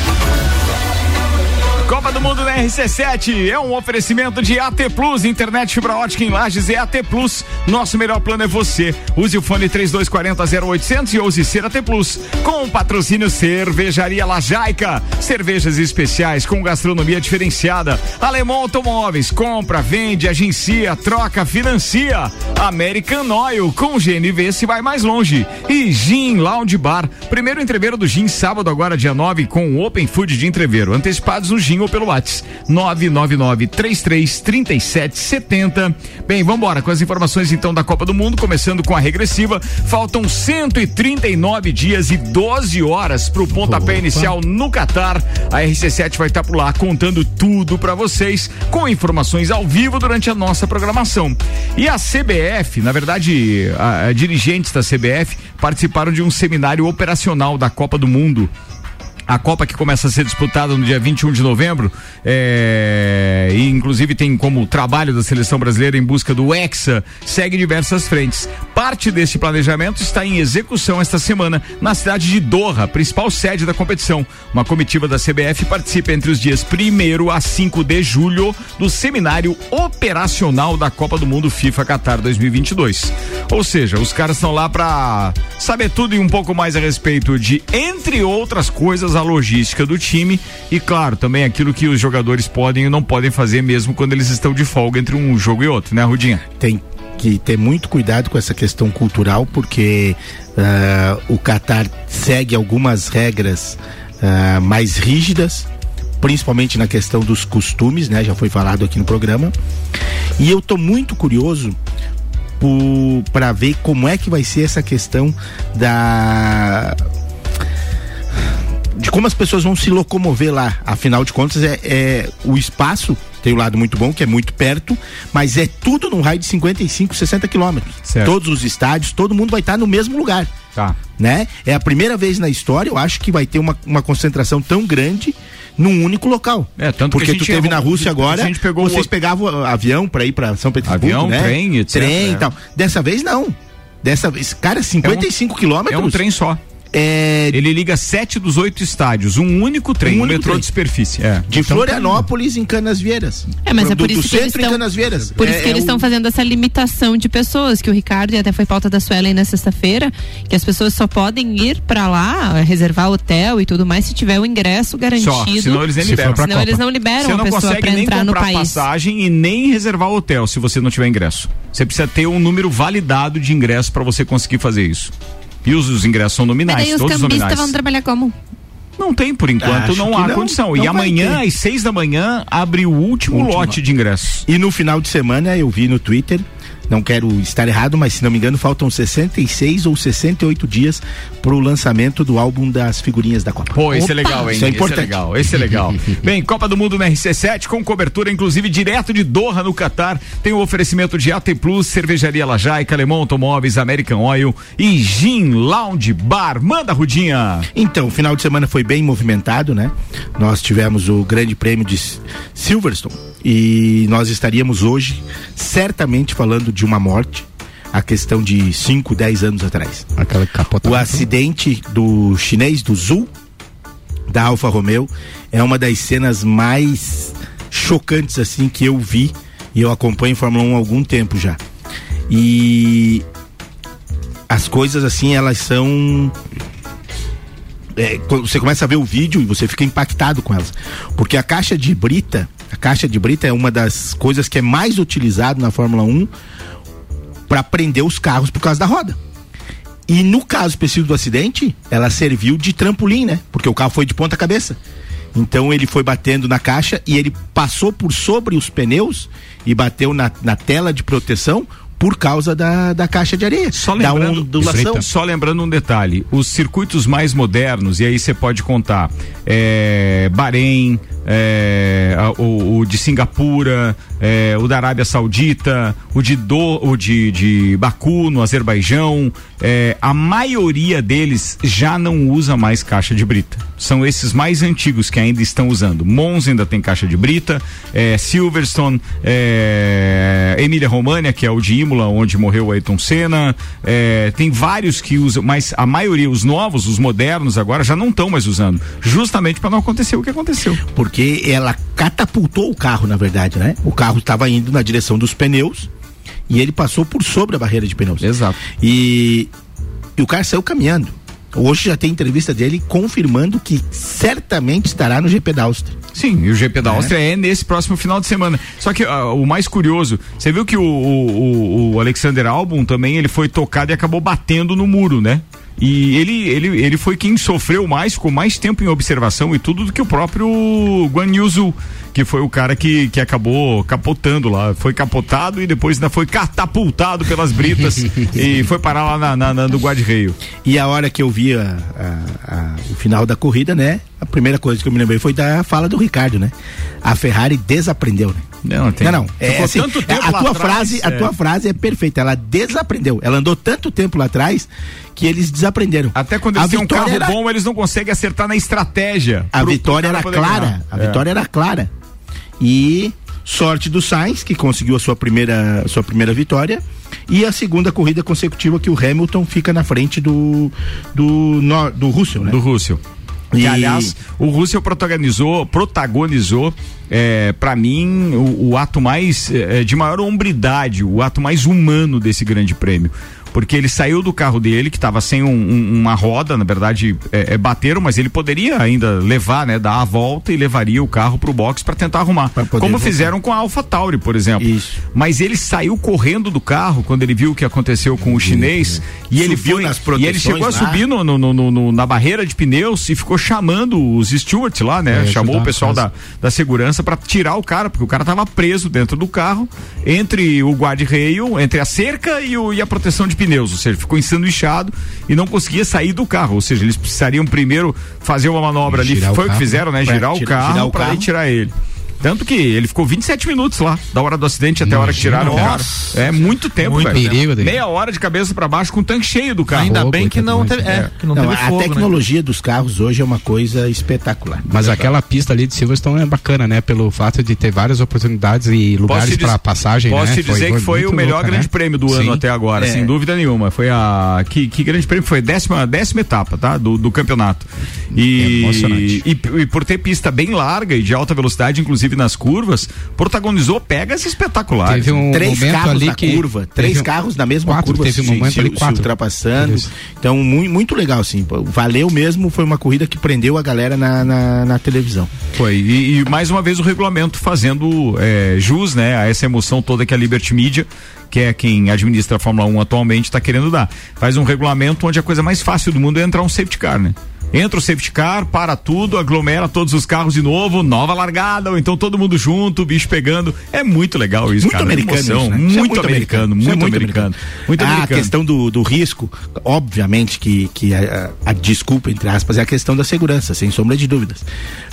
Copa do Mundo na RC7 é um oferecimento de AT Plus, internet fibra ótica em Lages é AT Plus. Nosso melhor plano é você. Use o fone 3240 0800 e ouse ser AT Plus. Com o patrocínio Cervejaria Lajaica, cervejas especiais com gastronomia diferenciada. Alemão Automóveis, compra, vende, agencia, troca, financia. American Oil, com GNV se vai mais longe. E Gin Lounge Bar, primeiro entreveiro do Gin, sábado agora dia 9 com o Open Food de entreveiro. Antecipados no Gin ou pelo WhatsApp 999 33 37 70. Bem, vamos embora com as informações então da Copa do Mundo, começando com a regressiva. Faltam 139 dias e 12 horas para o pontapé inicial no Catar. A RC7 vai estar por lá contando tudo para vocês com informações ao vivo durante a nossa programação. E a CBF, na verdade, a, a dirigentes da CBF participaram de um seminário operacional da Copa do Mundo a Copa que começa a ser disputada no dia 21 de novembro, é, e inclusive tem como trabalho da seleção brasileira em busca do Hexa, segue diversas frentes. Parte desse planejamento está em execução esta semana na cidade de Doha, principal sede da competição. Uma comitiva da CBF participa entre os dias 1 a 5 de julho do seminário operacional da Copa do Mundo FIFA Qatar 2022. Ou seja, os caras estão lá para saber tudo e um pouco mais a respeito de, entre outras coisas, a logística do time e, claro, também aquilo que os jogadores podem e não podem fazer mesmo quando eles estão de folga entre um jogo e outro, né, Rudinha? Tem que ter muito cuidado com essa questão cultural, porque ah, o Catar segue algumas regras ah, mais rígidas, principalmente na questão dos costumes, né? Já foi falado aqui no programa. E eu tô muito curioso para ver como é que vai ser essa questão da de como as pessoas vão se locomover lá. Afinal de contas, é, é o espaço tem um lado muito bom, que é muito perto, mas é tudo num raio de 55, 60 quilômetros. Todos os estádios, todo mundo vai estar no mesmo lugar. Tá. Né? É a primeira vez na história, eu acho que vai ter uma, uma concentração tão grande num único local. É, tanto que Porque a gente tu teve na Rússia agora, a gente pegou vocês pegavam avião para ir para São Petersburgo, Avião, né? trem, etc, Trem é. e tal. Dessa vez não. Dessa vez, cara, 55 quilômetros. É um trem só. É... Ele liga sete dos oito estádios, um único trem, Um único metrô trem. de superfície. É. De Florianópolis em Canasvieiras. É, mas é por isso do que eles centro estão- Canasvieiras. Por isso É- que é eles o- estão fazendo essa limitação de pessoas, que o Ricardo, e até foi pauta da Suelen na sexta-feira, que as pessoas só podem ir pra lá, reservar hotel e tudo mais, se tiver o ingresso garantido. Só, senão eles nem liberam. Senão eles não liberam Você a não pessoa consegue pra nem entrar no comprar país. passagem e nem reservar hotel se você não tiver ingresso. Você precisa ter um número validado de ingresso para você conseguir fazer isso. E os, os ingressos são Mas nominais, daí os todos cambistas nominais. vão trabalhar como? Não tem, por enquanto, Acho não há não, condição. não e amanhã, ter. às seis da manhã, abre o último Último lote de ingressos. E no final de semana eu vi no Twitter, não quero estar errado, mas se não me engano, faltam 66 ou 68 dias pro lançamento do álbum das figurinhas da Copa. Pô, esse é legal, hein? Isso é Esse importante. legal, esse é legal. *laughs* Bem, Copa do Mundo na RC7, com cobertura, inclusive, direto de Doha, no Catar. Tem o oferecimento de AT Plus, Cervejaria Lajaica, Alemão Automóveis, American Oil e Gin Lounge Bar. Manda, Rudinha! Então, o final de semana foi bem movimentado, né? Nós tivemos o Grande Prêmio de Silverstone e nós estaríamos hoje certamente falando de uma morte, a questão de 5, 10 anos atrás. Aquela capota. O acidente do chinês, do Zul, da Alfa Romeo, é uma das cenas mais chocantes assim que eu vi e eu acompanho Fórmula 1 há algum tempo já. E as coisas assim, elas são é, você começa a ver o vídeo e você fica impactado com elas. Porque a caixa de brita, a caixa de brita é uma das coisas que é mais utilizado na Fórmula 1 para prender os carros por causa da roda. E no caso específico do acidente, ela serviu de trampolim, né? Porque o carro foi de ponta cabeça. Então ele foi batendo na caixa e ele passou por sobre os pneus e bateu na, na tela de proteção por causa da, da caixa de areia. Só da lembrando, ondulação. só lembrando um detalhe: os circuitos mais modernos, e aí você pode contar é, Bahrein, é, o, o de Singapura, é, o da Arábia Saudita, o de, Do, o de, de Baku, no Azerbaijão, é, a maioria deles já não usa mais caixa de brita. São esses mais antigos que ainda estão usando. Monza ainda tem caixa de brita, é, Silverstone, é, Emília România, que é o de Imola, onde morreu o Ayrton Senna. é, tem vários que usam, mas a maioria, os novos, os modernos agora, já não estão mais usando. Justamente para não acontecer o que aconteceu. Porque ela catapultou o carro, na verdade, né? O carro estava indo na direção dos pneus e ele passou por sobre a barreira de pneus. Exato. E, e o cara saiu caminhando. Hoje já tem entrevista dele confirmando que certamente estará no GP da Áustria. Sim, e o GP da Áustria é nesse próximo final de semana. Só que ah, o mais curioso, você viu que o, o, o- Alexander Albon também ele foi tocado e acabou batendo no muro, né? E ele, ele, ele foi quem sofreu mais, ficou mais tempo em observação e tudo do que o próprio Guan Yu Zhu, que foi o cara que, que acabou capotando lá. Foi capotado e depois ainda foi catapultado pelas britas *laughs* e foi parar lá na, na, na do guarda-reio. E a hora que eu vi a- a- a- o final da corrida, né? A primeira coisa que eu me lembrei foi da fala do Ricardo, né? A Ferrari desaprendeu, né? Não, tem. Não, não. É, assim, tanto tempo a lá tua atrás, frase, a é. tua frase é perfeita. Ela desaprendeu. Ela andou tanto tempo lá atrás que eles desaprenderam. Até quando a eles têm um carro era- bom, eles não conseguem acertar na estratégia. A pro- vitória pro era clara. ganhar. A É. vitória era clara. E sorte do Sainz, que conseguiu a sua primeira, sua primeira vitória. E a segunda corrida consecutiva que o Hamilton fica na frente do do, no- do Russell, né? Do Russell. E- Que, aliás, o Russell protagonizou, protagonizou, é, para mim, o, o ato mais é, de maior hombridade, o ato mais humano desse grande prêmio. Porque ele saiu do carro dele, que estava sem um- um- uma roda, na verdade, é, é, bateram, mas ele poderia ainda levar, né? Dar a volta e levaria o carro pro box para tentar arrumar. Como voltar. fizeram com a Alpha Tauri, por exemplo. Isso. Mas ele saiu correndo do carro quando ele viu o que aconteceu com o chinês e ele Subiu foi nas e ele chegou a lá. subir no, no- no- na barreira de pneus e ficou chamando os stewards lá, né? É, Chamou o pessoal da, da segurança para tirar o cara, porque o cara tava preso dentro do carro, entre o guarda-rail, entre a cerca e, o- e a proteção de pneus, ou seja, ficou ensanduichado e não conseguia sair do carro, ou seja, eles precisariam primeiro fazer uma manobra ali, Girar o foi o que fizeram, né? Girar o carro para tirar ele. Tanto que ele ficou 27 minutos lá, da hora do acidente até a hora que tiraram o cara. Nossa. É muito tempo, Muito velho. perigo dele. Meia hora de cabeça para baixo com o tanque cheio do carro. Ainda bem que não teve, é, que não, Não, teve a fogo, né? tecnologia dos carros hoje é uma coisa espetacular. Mas aquela pista ali de Silverstone é bacana, né? Pelo fato de ter várias oportunidades e lugares para passagem, Posso né? te dizer que foi o melhor louca, grande né? prêmio do ano Sim. até agora, É. sem dúvida nenhuma. Foi a. Que, que grande prêmio foi? Décima, décima etapa, tá? Do, do campeonato. E, Emocionante. e, e por ter pista bem larga e de alta velocidade, inclusive nas curvas, protagonizou pegas espetaculares. Teve um três momento carros ali na que curva, três um- carros na mesma quatro, curva, teve um se, momento se- ali se quatro. ultrapassando. Isso. Então, muito, muito legal, assim. pô, Valeu mesmo, foi uma corrida que prendeu a galera na, na, na televisão. Foi. E, e mais uma vez o regulamento fazendo é, jus, né, a essa emoção toda que a Liberty Media, que é quem administra a Fórmula 1 atualmente, está querendo dar. Faz um regulamento onde a coisa mais fácil do mundo é entrar um safety car, né? Entra o safety car, para tudo, aglomera todos os carros de novo, nova largada, ou então todo mundo junto, o bicho pegando. É muito legal isso, Muito cara. americano Emoção, isso, né? Isso é muito, americano, Isso é muito americano. Muito a americano. questão do, do risco, obviamente que, que a, a- a desculpa, entre aspas, é a questão da segurança, sem sombra de dúvidas.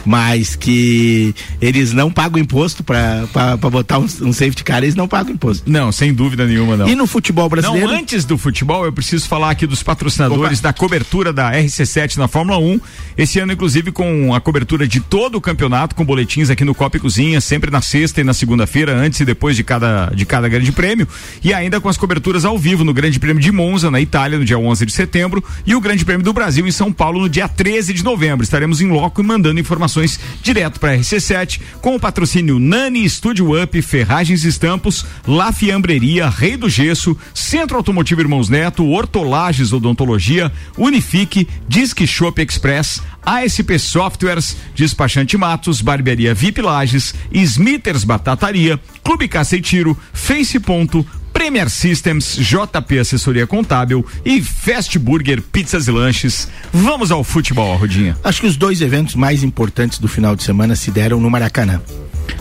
Mas que eles não pagam imposto para botar um, um safety car, eles não pagam imposto. Não, sem dúvida nenhuma, não. E no futebol brasileiro. Não, antes do futebol, eu preciso falar aqui dos patrocinadores da cobertura da RC7 na Fórmula 1. Esse ano, inclusive, com a cobertura de todo o campeonato, com boletins aqui no Copa e Cozinha, sempre na sexta e na segunda-feira, antes e depois de cada, de cada grande prêmio. E ainda com as coberturas ao vivo no Grande Prêmio de Monza, na Itália, no dia 11 de setembro, e o Grande Prêmio do Brasil em São Paulo, no dia 13 de novembro. Estaremos em loco e mandando informações direto para a RC7, com o patrocínio Nani Studio Up, Ferragens Estampos, La Fiambreria, Rei do Gesso, Centro Automotivo Irmãos Neto, Hortolages Odontologia, Unifique, Disque Shop Express, ASP Softwares, Despachante Matos, Barbearia VIP Lages, Smithers Batataria, Clube Caça e Tiro, Face Ponto, Premier Systems, JP Assessoria Contábil e Fast Burger Pizzas e Lanches. Vamos ao futebol, Rodinha. Acho que os dois eventos mais importantes do final de semana se deram no Maracanã.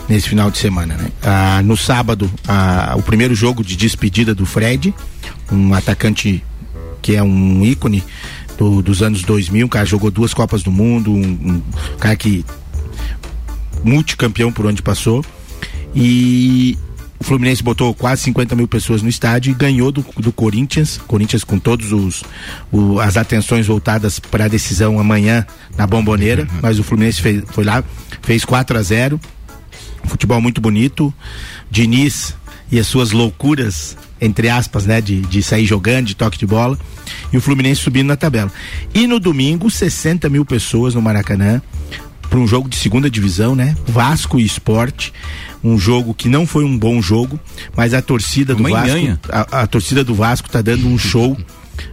Nesse final de semana, né? Ah, no sábado, ah, o primeiro jogo de despedida do Fred, um atacante que é um ícone do- dos anos 2000, um cara jogou duas Copas do Mundo, um, um cara que multicampeão por onde passou. E o Fluminense botou quase 50 mil pessoas no estádio e ganhou do, do Corinthians. Corinthians com todos os o- as atenções voltadas para a decisão amanhã na Bomboneira, mas o Fluminense fez, foi lá, fez 4 a 0 Futebol muito bonito. Diniz e as suas loucuras, entre aspas, né, de, de sair jogando, de toque de bola. E o Fluminense subindo na tabela. E no domingo, 60 mil pessoas no Maracanã para um jogo de segunda divisão, né? Vasco e Esporte, um jogo que não foi um bom jogo, mas a torcida do Uma Vasco, a, a torcida do Vasco tá dando um show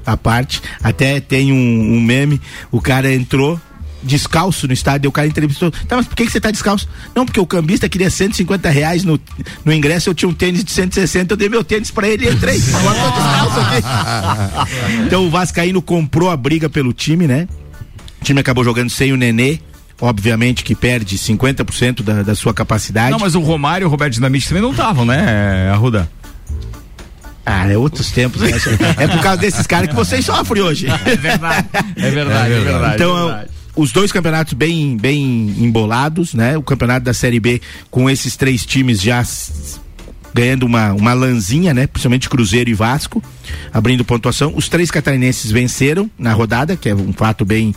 à parte. Até tem um, um meme, o cara entrou descalço no estádio, e o cara entrevistou, tá, mas por que, que você tá descalço? Não, porque o cambista queria 150 reais no, no ingresso, eu tinha um tênis de 160, eu dei meu tênis pra ele e entrei. *laughs* Agora tô descalço aqui. *laughs* Então o Vascaíno comprou a briga pelo time, né? O time acabou jogando sem o Nenê, obviamente que perde 50% da, da sua capacidade. Não, mas o Romário e o Roberto Dinamite também não estavam, né, Arruda? Ah, é outros tempos. Né? *laughs* É por causa desses caras que vocês sofrem hoje. É verdade, é verdade, é verdade. Então, é verdade. Os dois campeonatos bem, bem embolados, né? O campeonato da Série B com esses três times já ganhando uma, uma lanzinha, né? Principalmente Cruzeiro e Vasco, abrindo pontuação. Os três catarinenses venceram na rodada, que é um fato bem,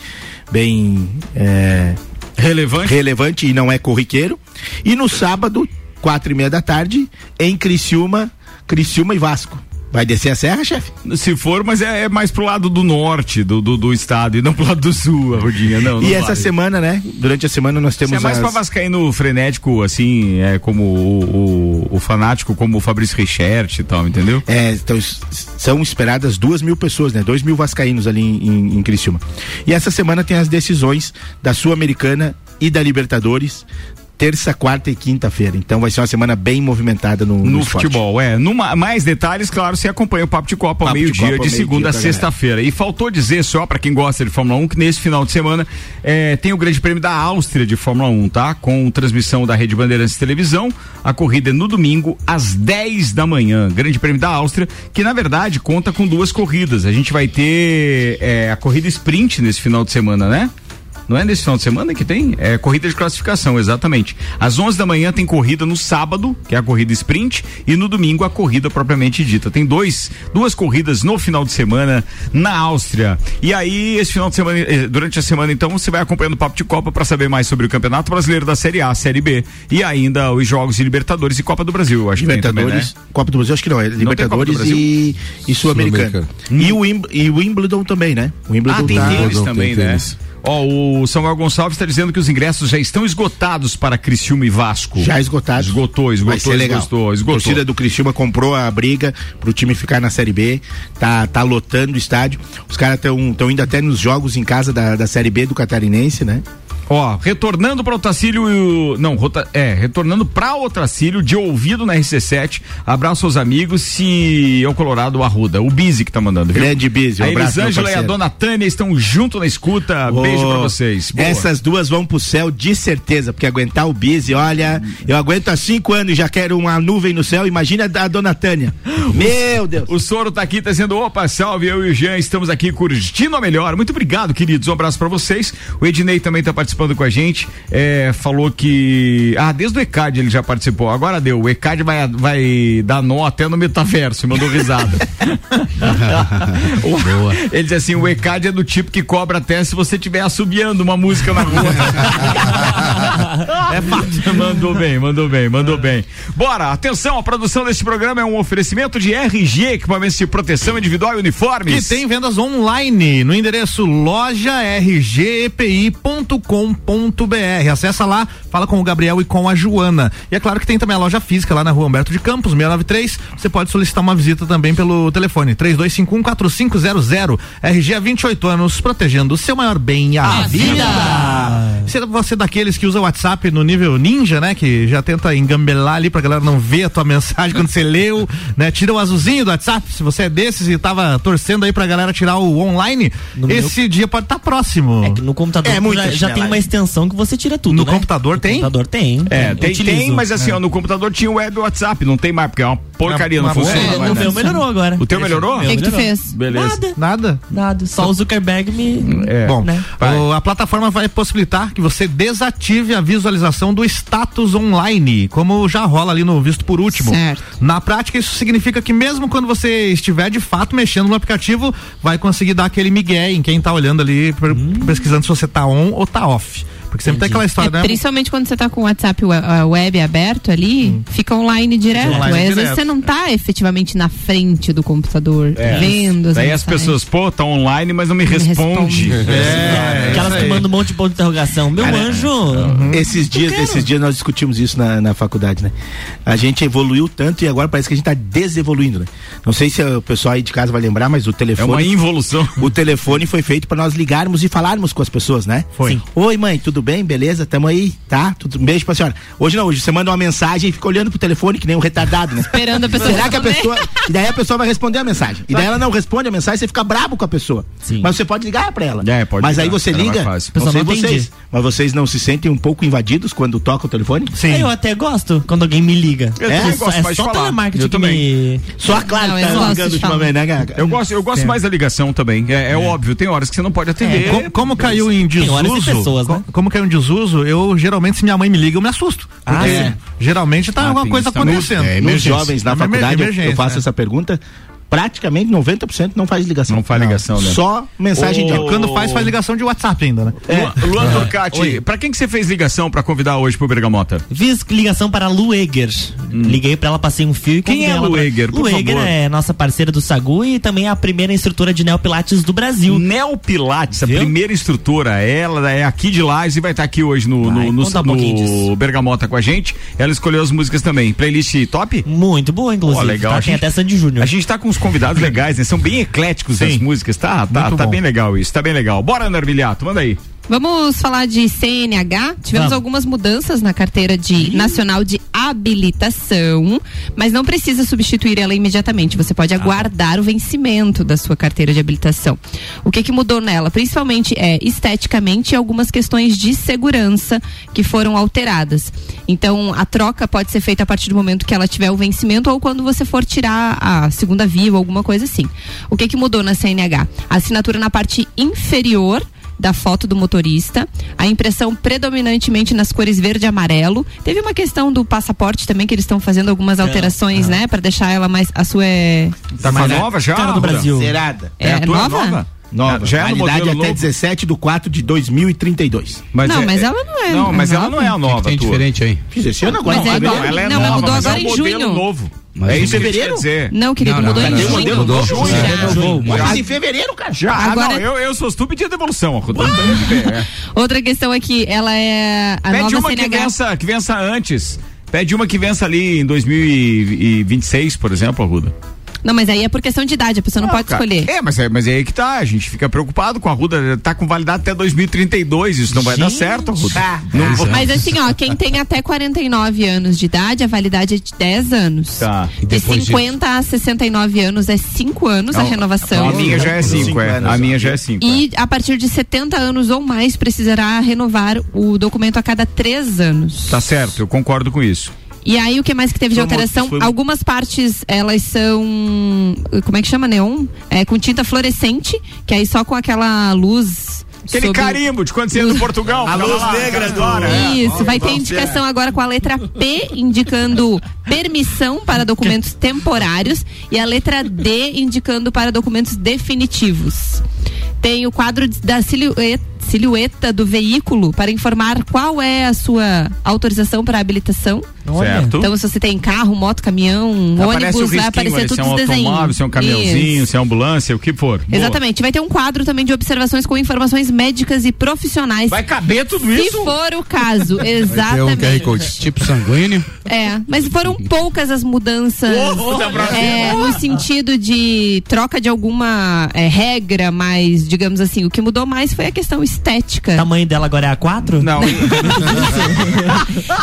bem é, relevante. relevante e não é corriqueiro. E no sábado, quatro e meia da tarde, em Criciúma, Criciúma e Vasco. Vai descer a serra, chefe? Se for, mas é, é mais pro lado do norte do, do, do estado e não pro lado do sul, a rodinha. Não, não e essa vale. semana, né? Durante a semana nós Você temos é mais as- pra vascaíno frenético, assim, é como o, o, o fanático, como o Fabrício Richert e tal, entendeu? É, então, são esperadas duas mil pessoas, né? Dois mil vascaínos ali em, em, em Criciúma. E essa semana tem as decisões da Sul-Americana e da Libertadores, terça, quarta e quinta-feira. Então vai ser uma semana bem movimentada no, No, esporte. futebol, é. Numa, mais detalhes, claro, você acompanha o Papo de Copa ao de meio-dia, de, meio-dia segunda a galera. sexta-feira. E faltou dizer só, pra quem gosta de Fórmula 1, que nesse final de semana é, tem o Grande Prêmio da Áustria de Fórmula 1, tá? Com transmissão da Rede Bandeirantes Televisão. A corrida é no domingo, às 10 da manhã. Grande Prêmio da Áustria, que na verdade conta com duas corridas. A gente vai ter é, a corrida sprint nesse final de semana, né? Não é nesse final de semana que tem? É corrida de classificação, exatamente. Às 11 da manhã tem corrida no sábado, que é a corrida sprint, e no domingo a corrida propriamente dita. Tem dois, duas corridas no final de semana na Áustria. E aí, esse final de semana, eh, durante a semana, então, você vai acompanhando o Papo de Copa para saber mais sobre o Campeonato Brasileiro da Série A, Série B e ainda os jogos de Libertadores e Copa do Brasil. eu Acho Libertadores, que tem também, né? Copa do Brasil, acho que não, é tem Copa do Libertadores Brasil? e, e Sul-Americana. E o Wim- e o Wimbledon também, né? O Wimbledon Ah, tem tá- tênis também, né? Ó, o Samuel Gonçalves está dizendo que os ingressos já estão esgotados para Criciúma e Vasco. Já esgotado. Esgotou, esgotou, Vai ser legal. esgotou, A esgotou. torcida do Criciúma comprou a briga pro time ficar na Série B, tá, tá lotando o estádio. Os caras estão tão indo até nos jogos em casa da, da Série B do Catarinense, né? Ó, retornando para o Otacílio. Não, é, retornando para o Otacílio de ouvido na RC7. Abraço aos amigos e ao Colorado Arruda. O Bizi que tá mandando, viu? Grande Bizi, um A abraço, meu Elisângela e a dona Tânia estão junto na escuta. Beijo pra Ô, vocês. Boa. Essas duas vão pro céu de certeza, porque aguentar o Busy, olha, eu aguento há cinco anos e já quero uma nuvem no céu, imagina a dona Tânia. Meu Deus. O Soro tá aqui, tá dizendo, opa, salve, eu e o Jean estamos aqui curtindo a melhor. Muito obrigado, queridos. Um abraço pra vocês. O Ednei também tá participando com a gente. É, falou que. Ah, desde o ECAD ele já participou. Agora deu. O ECAD vai, vai dar nó até no metaverso. e Mandou risada. *laughs* Boa. Ele diz assim: o ECAD é do tipo que cobra até se você estiver assobiando uma música na rua. *laughs* é fácil. Mandou bem, mandou bem, mandou bem. Bora, atenção, a produção deste programa é um oferecimento de RG, equipamentos de proteção individual e uniformes. Que tem vendas online no endereço lojargepi.com.br. Acessa lá, fala com o Gabriel e com a Joana. E é claro que tem também a loja física lá na rua Humberto de Campos, 693. Você pode solicitar uma visita também pelo telefone 32514500. RG há 28 anos, protegendo o seu maior bem, a, A vida. vida. Se você é daqueles que usa o WhatsApp no nível ninja, né? Que já tenta engambelar ali pra galera não ver a tua *laughs* mensagem quando você leu, né? Tira o azulzinho do WhatsApp. Se você é desses e tava torcendo aí pra galera tirar o online, esse dia pode estar próximo. É que no computador é muito já, já tem uma extensão que você tira tudo. No né? computador tem? No computador tem. É, tem, utilizo. tem, mas assim, É. ó, no computador tinha web e WhatsApp, não tem mais, porque é uma porcaria, não funciona. boa. mais, O meu melhorou agora. O teu melhorou? O que que tu fez? Beleza. Nada. Nada? Nada. Só o Zuckerberg me. É. Bom, né? o- a plataforma vai possibilitar que você desative a visualização do status online, como já rola ali no visto por último. Certo. Na prática, isso significa que mesmo quando você estiver de fato mexendo no aplicativo, vai conseguir dar aquele migué em quem tá olhando ali, per- pesquisando se você tá on ou tá off. Porque sempre tem aquela história, É, né? principalmente quando você tá com o WhatsApp web aberto ali, fica online direto. Online Aí, às direto. vezes você não tá efetivamente na frente do computador, É. vendo as Daí as pessoas, pô, tá online, mas não me responde. É, Aquelas que mandam um monte de ponto de interrogação. Meu Cara, anjo. Esses dias, esses dias nós discutimos isso na, na faculdade, né? A gente evoluiu tanto e agora parece que a gente tá desevoluindo, né? Não sei se o pessoal aí de casa vai lembrar, mas o telefone. É uma involução. O telefone foi feito para nós ligarmos e falarmos com as pessoas, né? Foi. Sim. Oi, mãe, tudo tudo bem? Beleza? Tamo aí, tá? Tudo, um beijo pra senhora. Hoje não, hoje você manda uma mensagem e fica olhando pro telefone que nem um retardado, né? *laughs* Esperando a pessoa Será que a pessoa. E daí a pessoa vai responder a mensagem. E daí ela não responde a mensagem, você fica brabo com a pessoa. Mas você pode ligar pra ela. É, pode Mas aí ligar, você era mais liga. Não Pessoal, sei não vocês. Mas vocês não se sentem um pouco invadidos quando toca o telefone? Sim. Eu até gosto quando alguém me liga. Eu é, gosto é mais só falar. telemarketing Eu que também. me. Só a Clara Não, que eu tá gosto ligando de ultimamente, né, Gaga? Eu gosto, eu gosto mais da ligação também. É, é óbvio, tem horas que você não pode atender. Como, como caiu em Tem horas e desuso, pessoas, né? co- como caiu em desuso, eu geralmente, se minha mãe me liga, eu me assusto. Ah, Porque é? geralmente tá Ah, alguma coisa acontecendo. É, Nos emergência. jovens na É faculdade, eu- faço né? essa pergunta. Praticamente 90% não faz ligação. Não faz ligação, né? Só mensagem de. Quando faz, faz ligação de WhatsApp ainda, né? Luan, Luan Turcati, pra quem que você fez ligação pra convidar hoje pro Bergamota? Fiz ligação para a Lu Eger. Liguei pra ela, passei um fio e Hum. Quem é a ela Lu pra- Eger, por Lu Eger é nossa parceira do Sagu e também é a primeira instrutora de neopilates do Brasil. Neo Pilates, a primeira instrutora, ela é aqui de Lages e vai estar aqui hoje no, Vai, no, no, um no disso. Bergamota com a gente. Ela escolheu as músicas também. Playlist top? Muito boa, inclusive. Pô, legal. Tá? Tem gente- até Sandy Júnior. A gente tá com uns convidados legais, né? São bem ecléticos Sim. as músicas. Tá, tá, tá bem legal isso, tá bem legal. Bora, Armiliato, manda aí. Vamos falar de CNH. Tivemos Vamos. algumas mudanças na carteira de nacional de habilitação, mas não precisa substituir ela imediatamente. Você pode aguardar o vencimento da sua carteira de habilitação. O que que mudou nela? Principalmente é esteticamente e algumas questões de segurança que foram alteradas. Então, a troca pode ser feita a partir do momento que ela tiver o vencimento ou quando você for tirar a segunda via ou alguma coisa assim. O que que mudou na CNH? A assinatura na parte inferior da foto do motorista, a impressão predominantemente nas cores verde e amarelo. Teve uma questão do passaporte também que eles estão fazendo algumas alterações, né, Para deixar ela mais a sua é Tá a nova já? Cara do Ruda? Brasil. Zerada. É, a É tua nova? nova? Nova. Já é no Validade modelo até novo? 17 de 4 de 2032. Não, é- mas ela não é Não, mas ela nova. não é a nova. que tem tua. diferente aí? Esse ano agora. Mas é não, igual- Não, ela é Não, mas nova, mudou mas agora é um em junho. novo. Mas é em isso que eu queria fevereiro? dizer. Não, querido, Não, não, mudou pera, em tem um junho. modelo Junho, Já. já. Renovou. Mas em fevereiro, cara. Já, Agora- não, eu, eu sou tu pedindo devolução. Arruda, não tem o que ver, é. *laughs* Outra questão é que ela é a Pede nova uma que CNH. vença, que vença antes. Pede uma que vença ali em 2026, por exemplo, Arruda. Não, mas aí é por questão de idade, a pessoa não, pode cara. escolher. É, mas é, mas é aí que tá. A gente fica preocupado com a Arruda. Tá com validade até 2032. Isso não vai dar certo, Arruda. Tá. Não Mas assim, ó, quem *laughs* tem até 49 anos de idade, a validade é de 10 anos. Tá. De depois 50 a 69 anos é 5 anos a Não, renovação. A minha já é 5, Cinco é. anos, A minha já é 5. E a partir de 70 anos ou mais precisará renovar o documento a cada 3 anos. Tá certo, eu concordo com isso. E aí o que mais que teve de uma- alteração? foi- Algumas partes elas são como é que chama neon? É com tinta fluorescente, que aí só com aquela luz Aquele sobre carimbo de quando você ia no Portugal. *laughs* A luz lá, negra hora, é. Isso, vai ter indicação agora com a letra P indicando permissão para documentos temporários e a letra D indicando para documentos definitivos. Tem o quadro de- da silhueta, silhueta do veículo para informar qual é a sua autorização para habilitação. Certo. Então, se você tem carro, moto, caminhão, Aparece ônibus, vai aparecer ali, se todos é um os desenhos. automóvel, se é um caminhãozinho, Isso. se é ambulância, o que for. Boa. Exatamente. Vai ter um quadro também de observações com informações médicas e profissionais. Vai caber tudo Se isso? for o caso, *laughs* Vai ter um exatamente. QR Code tipo sanguíneo. É, mas foram poucas as mudanças é, no sentido de troca de alguma é, regra, mas digamos assim, o que mudou mais foi a questão estética. O tamanho dela agora é A4? Não. *laughs*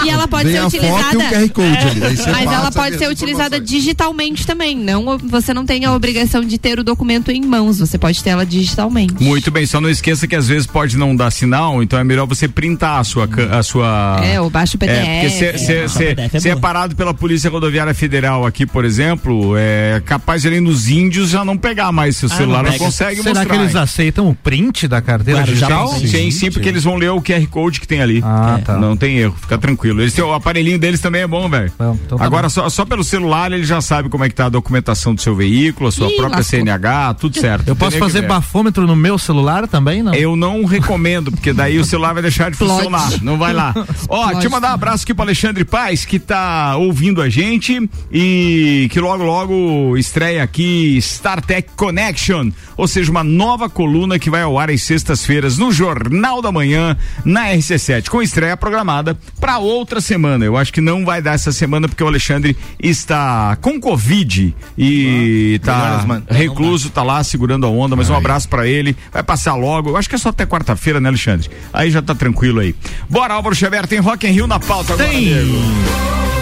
E ela pode Vem ser a foto utilizada. e um QR Code ali. Aí você Mas ela pode ser utilizada digitalmente também. Não, você não tem a obrigação de ter o documento em mãos. Você pode ter ela digitalmente. Muito bem, só não esqueça que às vezes pode não dar sinal, então é melhor você printar a sua. A sua É, ou baixa o PDF. É, porque se, se, É, se- PDF é se é parado pela Polícia Rodoviária Federal aqui, por exemplo, é capaz de ali nos índios já não pegar mais seu Ah, celular, não não, claro, Será mostrar. que eles aceitam o print da carteira Claro, já digital? sim. Sim, sim, porque eles vão ler o QR Code que tem ali. Ah, tá. Não tem erro, fica tranquilo. Eles o aparelhinho deles também é bom, velho. Então tá Agora, só, só pelo celular ele já sabe como é que tá a documentação do seu veículo, a sua Ih, própria lascou. CNH, tudo certo. Eu posso fazer bafômetro no meu celular também, não? Eu não recomendo, porque daí o celular vai deixar de funcionar. Não vai lá. *laughs* Ó, deixa eu mandar um abraço aqui pro Alexandre Paz, que tá ouvindo a gente e que logo, logo estreia aqui Star Tech Connection, ou seja, uma nova coluna que vai ao ar às sextas-feiras no Jornal da Manhã, na RC7, com estreia programada para outra semana. Eu acho que não vai dar essa semana porque o Alexandre está com Covid e tá melhoras, mano. recluso, tá lá segurando a onda, mas um abraço pra ele. Vai passar logo. Eu acho que é só até quarta-feira, né, Alexandre? Aí já tá tranquilo aí. Bora, Álvaro Xavier, tem Rock in Rio na pauta agora, Tem. amigo.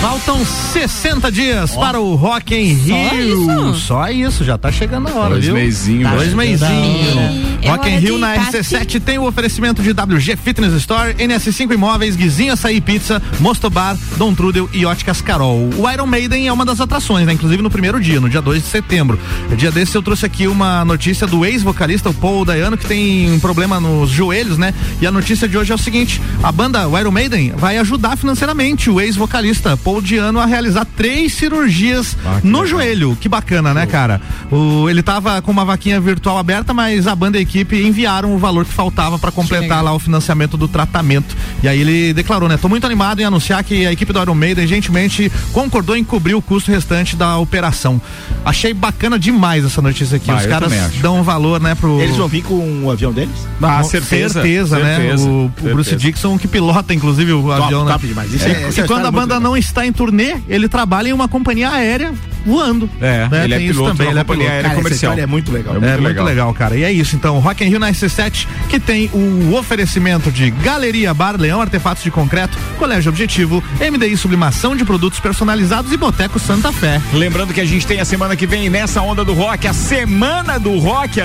Faltam 60 dias para o Rock in Só Rio. isso? Só isso, já tá chegando a hora, Dois viu? meizinho, Tá Dois velho. meizinho. É Rock in hora Rio na partir. RC7 tem o oferecimento de WG Fitness Store, NS5 Imóveis, Guizinho Açaí Pizza, Mosto Bar, Dom Trudel e Óticas Carol. O Iron Maiden é uma das atrações, né? Inclusive no primeiro dia, no dia 2 de setembro. Dia desse eu trouxe aqui uma notícia do ex-vocalista, o Paul Dayano, que tem um problema nos joelhos, né? E a notícia de hoje é o seguinte: a banda o Iron Maiden vai ajudar financeiramente o ex-vocalista Paul Diano a realizar três cirurgias no joelho. Que bacana, né, cara? O, ele tava com uma vaquinha virtual aberta, mas a banda e a equipe enviaram o valor que faltava para completar lá o financiamento do tratamento. E aí ele declarou, né? Tô muito animado em anunciar que a equipe do Iron Maiden gentilmente concordou em cobrir o custo restante da operação. Achei bacana demais essa notícia aqui. Ah, Os caras dão valor, né, pro. Eles vão vir com o avião deles? Ah, Com certeza, certeza, né? certeza, o, o Bruce certeza. Dixon que pilota, inclusive, o Top, avião, né? top demais. Isso e, é- e é quando a banda não está em turnê, ele trabalha em uma companhia aérea voando. É, né? ele é Tem piloto também, ele é piloto. aérea Cara, comercial. É muito legal. É É muito muito, legal. legal. cara. E é isso, então, Rock in Rio na SC7, que tem o oferecimento de Galeria Bar Leão Artefatos de Concreto, Colégio Objetivo, MDI Sublimação de Produtos Personalizados e Boteco Santa Fé. Lembrando que a gente tem a semana que vem nessa onda do rock, a semana do rock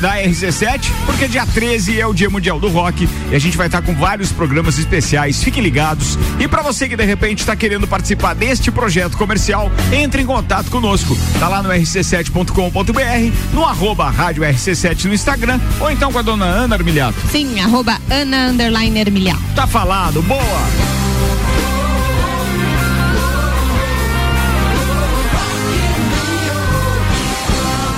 da RC7, porque dia 13 é o Dia Mundial do Rock e a gente vai estar com vários programas especiais. Fiquem ligados. E para você que de repente está querendo participar deste projeto comercial, entre em contato conosco. Tá lá no rc7.com.br, no arroba rádio RC7 no Instagram, ou então com a dona Ana Armiliato. Sim, arroba Ana Underline. Tá falado, boa!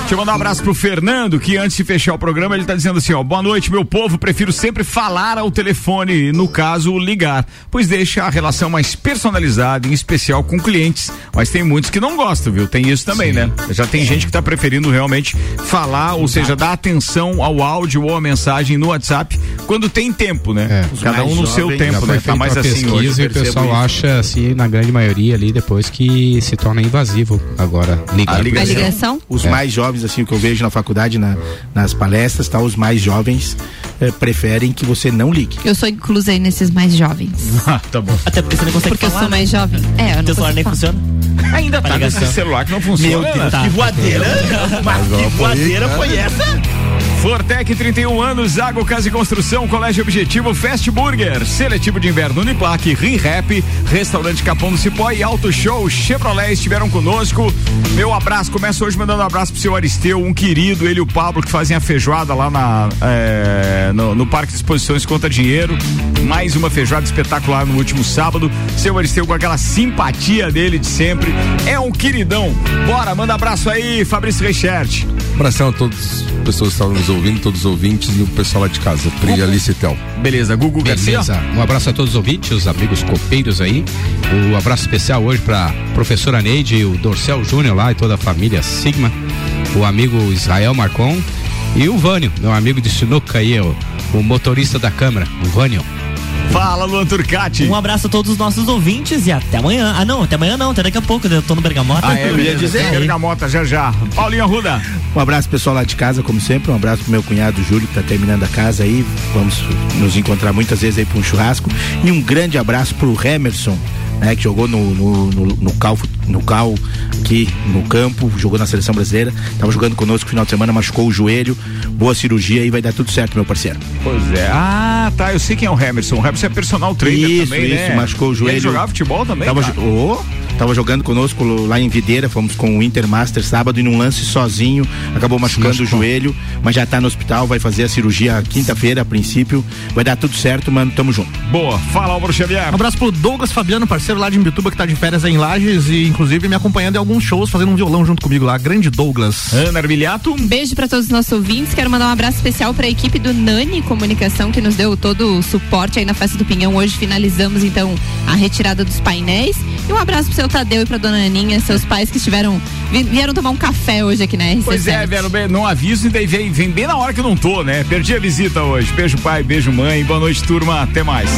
Deixa eu mandar um abraço pro Fernando, que antes de fechar o programa, ele tá dizendo assim, ó, boa noite, meu povo, prefiro sempre falar ao telefone, no caso, ligar, pois deixa a relação mais personalizada, em especial com clientes, mas tem muitos que não gostam, viu? Tem isso também, né? Já tem gente que tá preferindo realmente falar, ou seja, dar atenção ao áudio ou à mensagem no WhatsApp, quando tem tempo, né? Cada um no seu tempo, né? Tá mais assim hoje. pesquisa e o pessoal acha, assim, na grande maioria ali, depois que se torna invasivo agora ligar. A ligação. ligação? Os É. mais jovens, assim, o que eu vejo na faculdade, na- nas palestras, tá? Os mais jovens eh, preferem que você não ligue. Eu sou inclusa aí nesses mais jovens. *laughs* Ah, tá bom. Até porque você não consegue Porque eu falar, sou né? mais jovem. É, eu não Teu celular nem falar. funciona? Ainda tá ligação. nesse celular que não funciona. Meu Deus, né? que voadeira! Mas que voadeira foi essa? Fortec 31 anos, Água Casa e Construção, Colégio Objetivo, Fast Burger, Seletivo de Inverno Uniplac, ReHap, Restaurante Capão do Cipó e Auto Show Chevrolet estiveram conosco. Meu abraço, começa hoje mandando um abraço pro seu Aristeu, um querido, ele e o Pablo que fazem a feijoada lá na, é, no, no Parque de Exposições Conta Dinheiro. Mais uma feijoada espetacular no último sábado. Seu Aristeu com aquela simpatia dele de sempre. É um queridão. Bora, manda abraço aí, Fabrício Reichert. Abração a todas as pessoas que estavam nos ouvindo, todos os ouvintes e o pessoal lá de casa. Pri, Alice e Tel. Beleza, Gugu Garcia. Beleza. Um abraço a todos os ouvintes, os amigos copeiros aí. O abraço especial hoje para professora Neide, o Dorcel Júnior lá e toda a família Sigma, o amigo Israel Marcon e o Vânio, meu amigo de sinuca aí, o, o motorista da câmara, o Vânio. Fala, Luan Turcati. Um abraço a todos os nossos ouvintes e até amanhã. Ah, não, até amanhã não, até daqui a pouco, eu tô no Bergamota. Ah, é, eu ia dizer. Bergamota já já. Paulinho Arruda. Um abraço pessoal lá de casa, como sempre. Um abraço pro meu cunhado Júlio, que tá terminando a casa aí. Vamos nos encontrar muitas vezes aí pra um churrasco. E um grande abraço pro Emerson, né? Que jogou no, no, no, no cal, no cal aqui no campo, jogou na seleção brasileira. Tava jogando conosco no final de semana, machucou o joelho. Boa cirurgia e vai dar tudo certo, meu parceiro. Pois é. Ah, tá. Eu sei quem é o Emerson. O Emerson é personal trainer Isso, também, isso, né? machucou o E joelho. Ele jogava futebol também, Tava, cara? jo- Ô, tava jogando conosco lá em Videira, fomos com o Intermaster sábado e num lance sozinho, acabou machucando o joelho, mas já tá no hospital, vai fazer a cirurgia quinta-feira a princípio. Vai dar tudo certo, mano, tamo junto. Boa. Fala, Álvaro Xavier. Um abraço pro Douglas Fabiano, parceiro lá de Imbituba, que tá de férias em Lages e inclusive me acompanhando em alguns shows, fazendo um violão junto comigo lá. Grande Douglas. Ana Armiliato. Um beijo para todos os nossos ouvintes. Quero mandar um abraço especial para a equipe do Nani Comunicação que nos deu todo o suporte aí na festa do Pinhão. Hoje finalizamos então a retirada dos painéis E um abraço pro seu Tadeu e pra dona Aninha, seus pais que estiveram vi- vieram tomar um café hoje aqui na RC7. Pois é, vieram bem, não aviso e daí vem, vem bem na hora que eu não tô, né? Perdi a visita hoje. Beijo pai, beijo mãe, boa noite turma, até mais.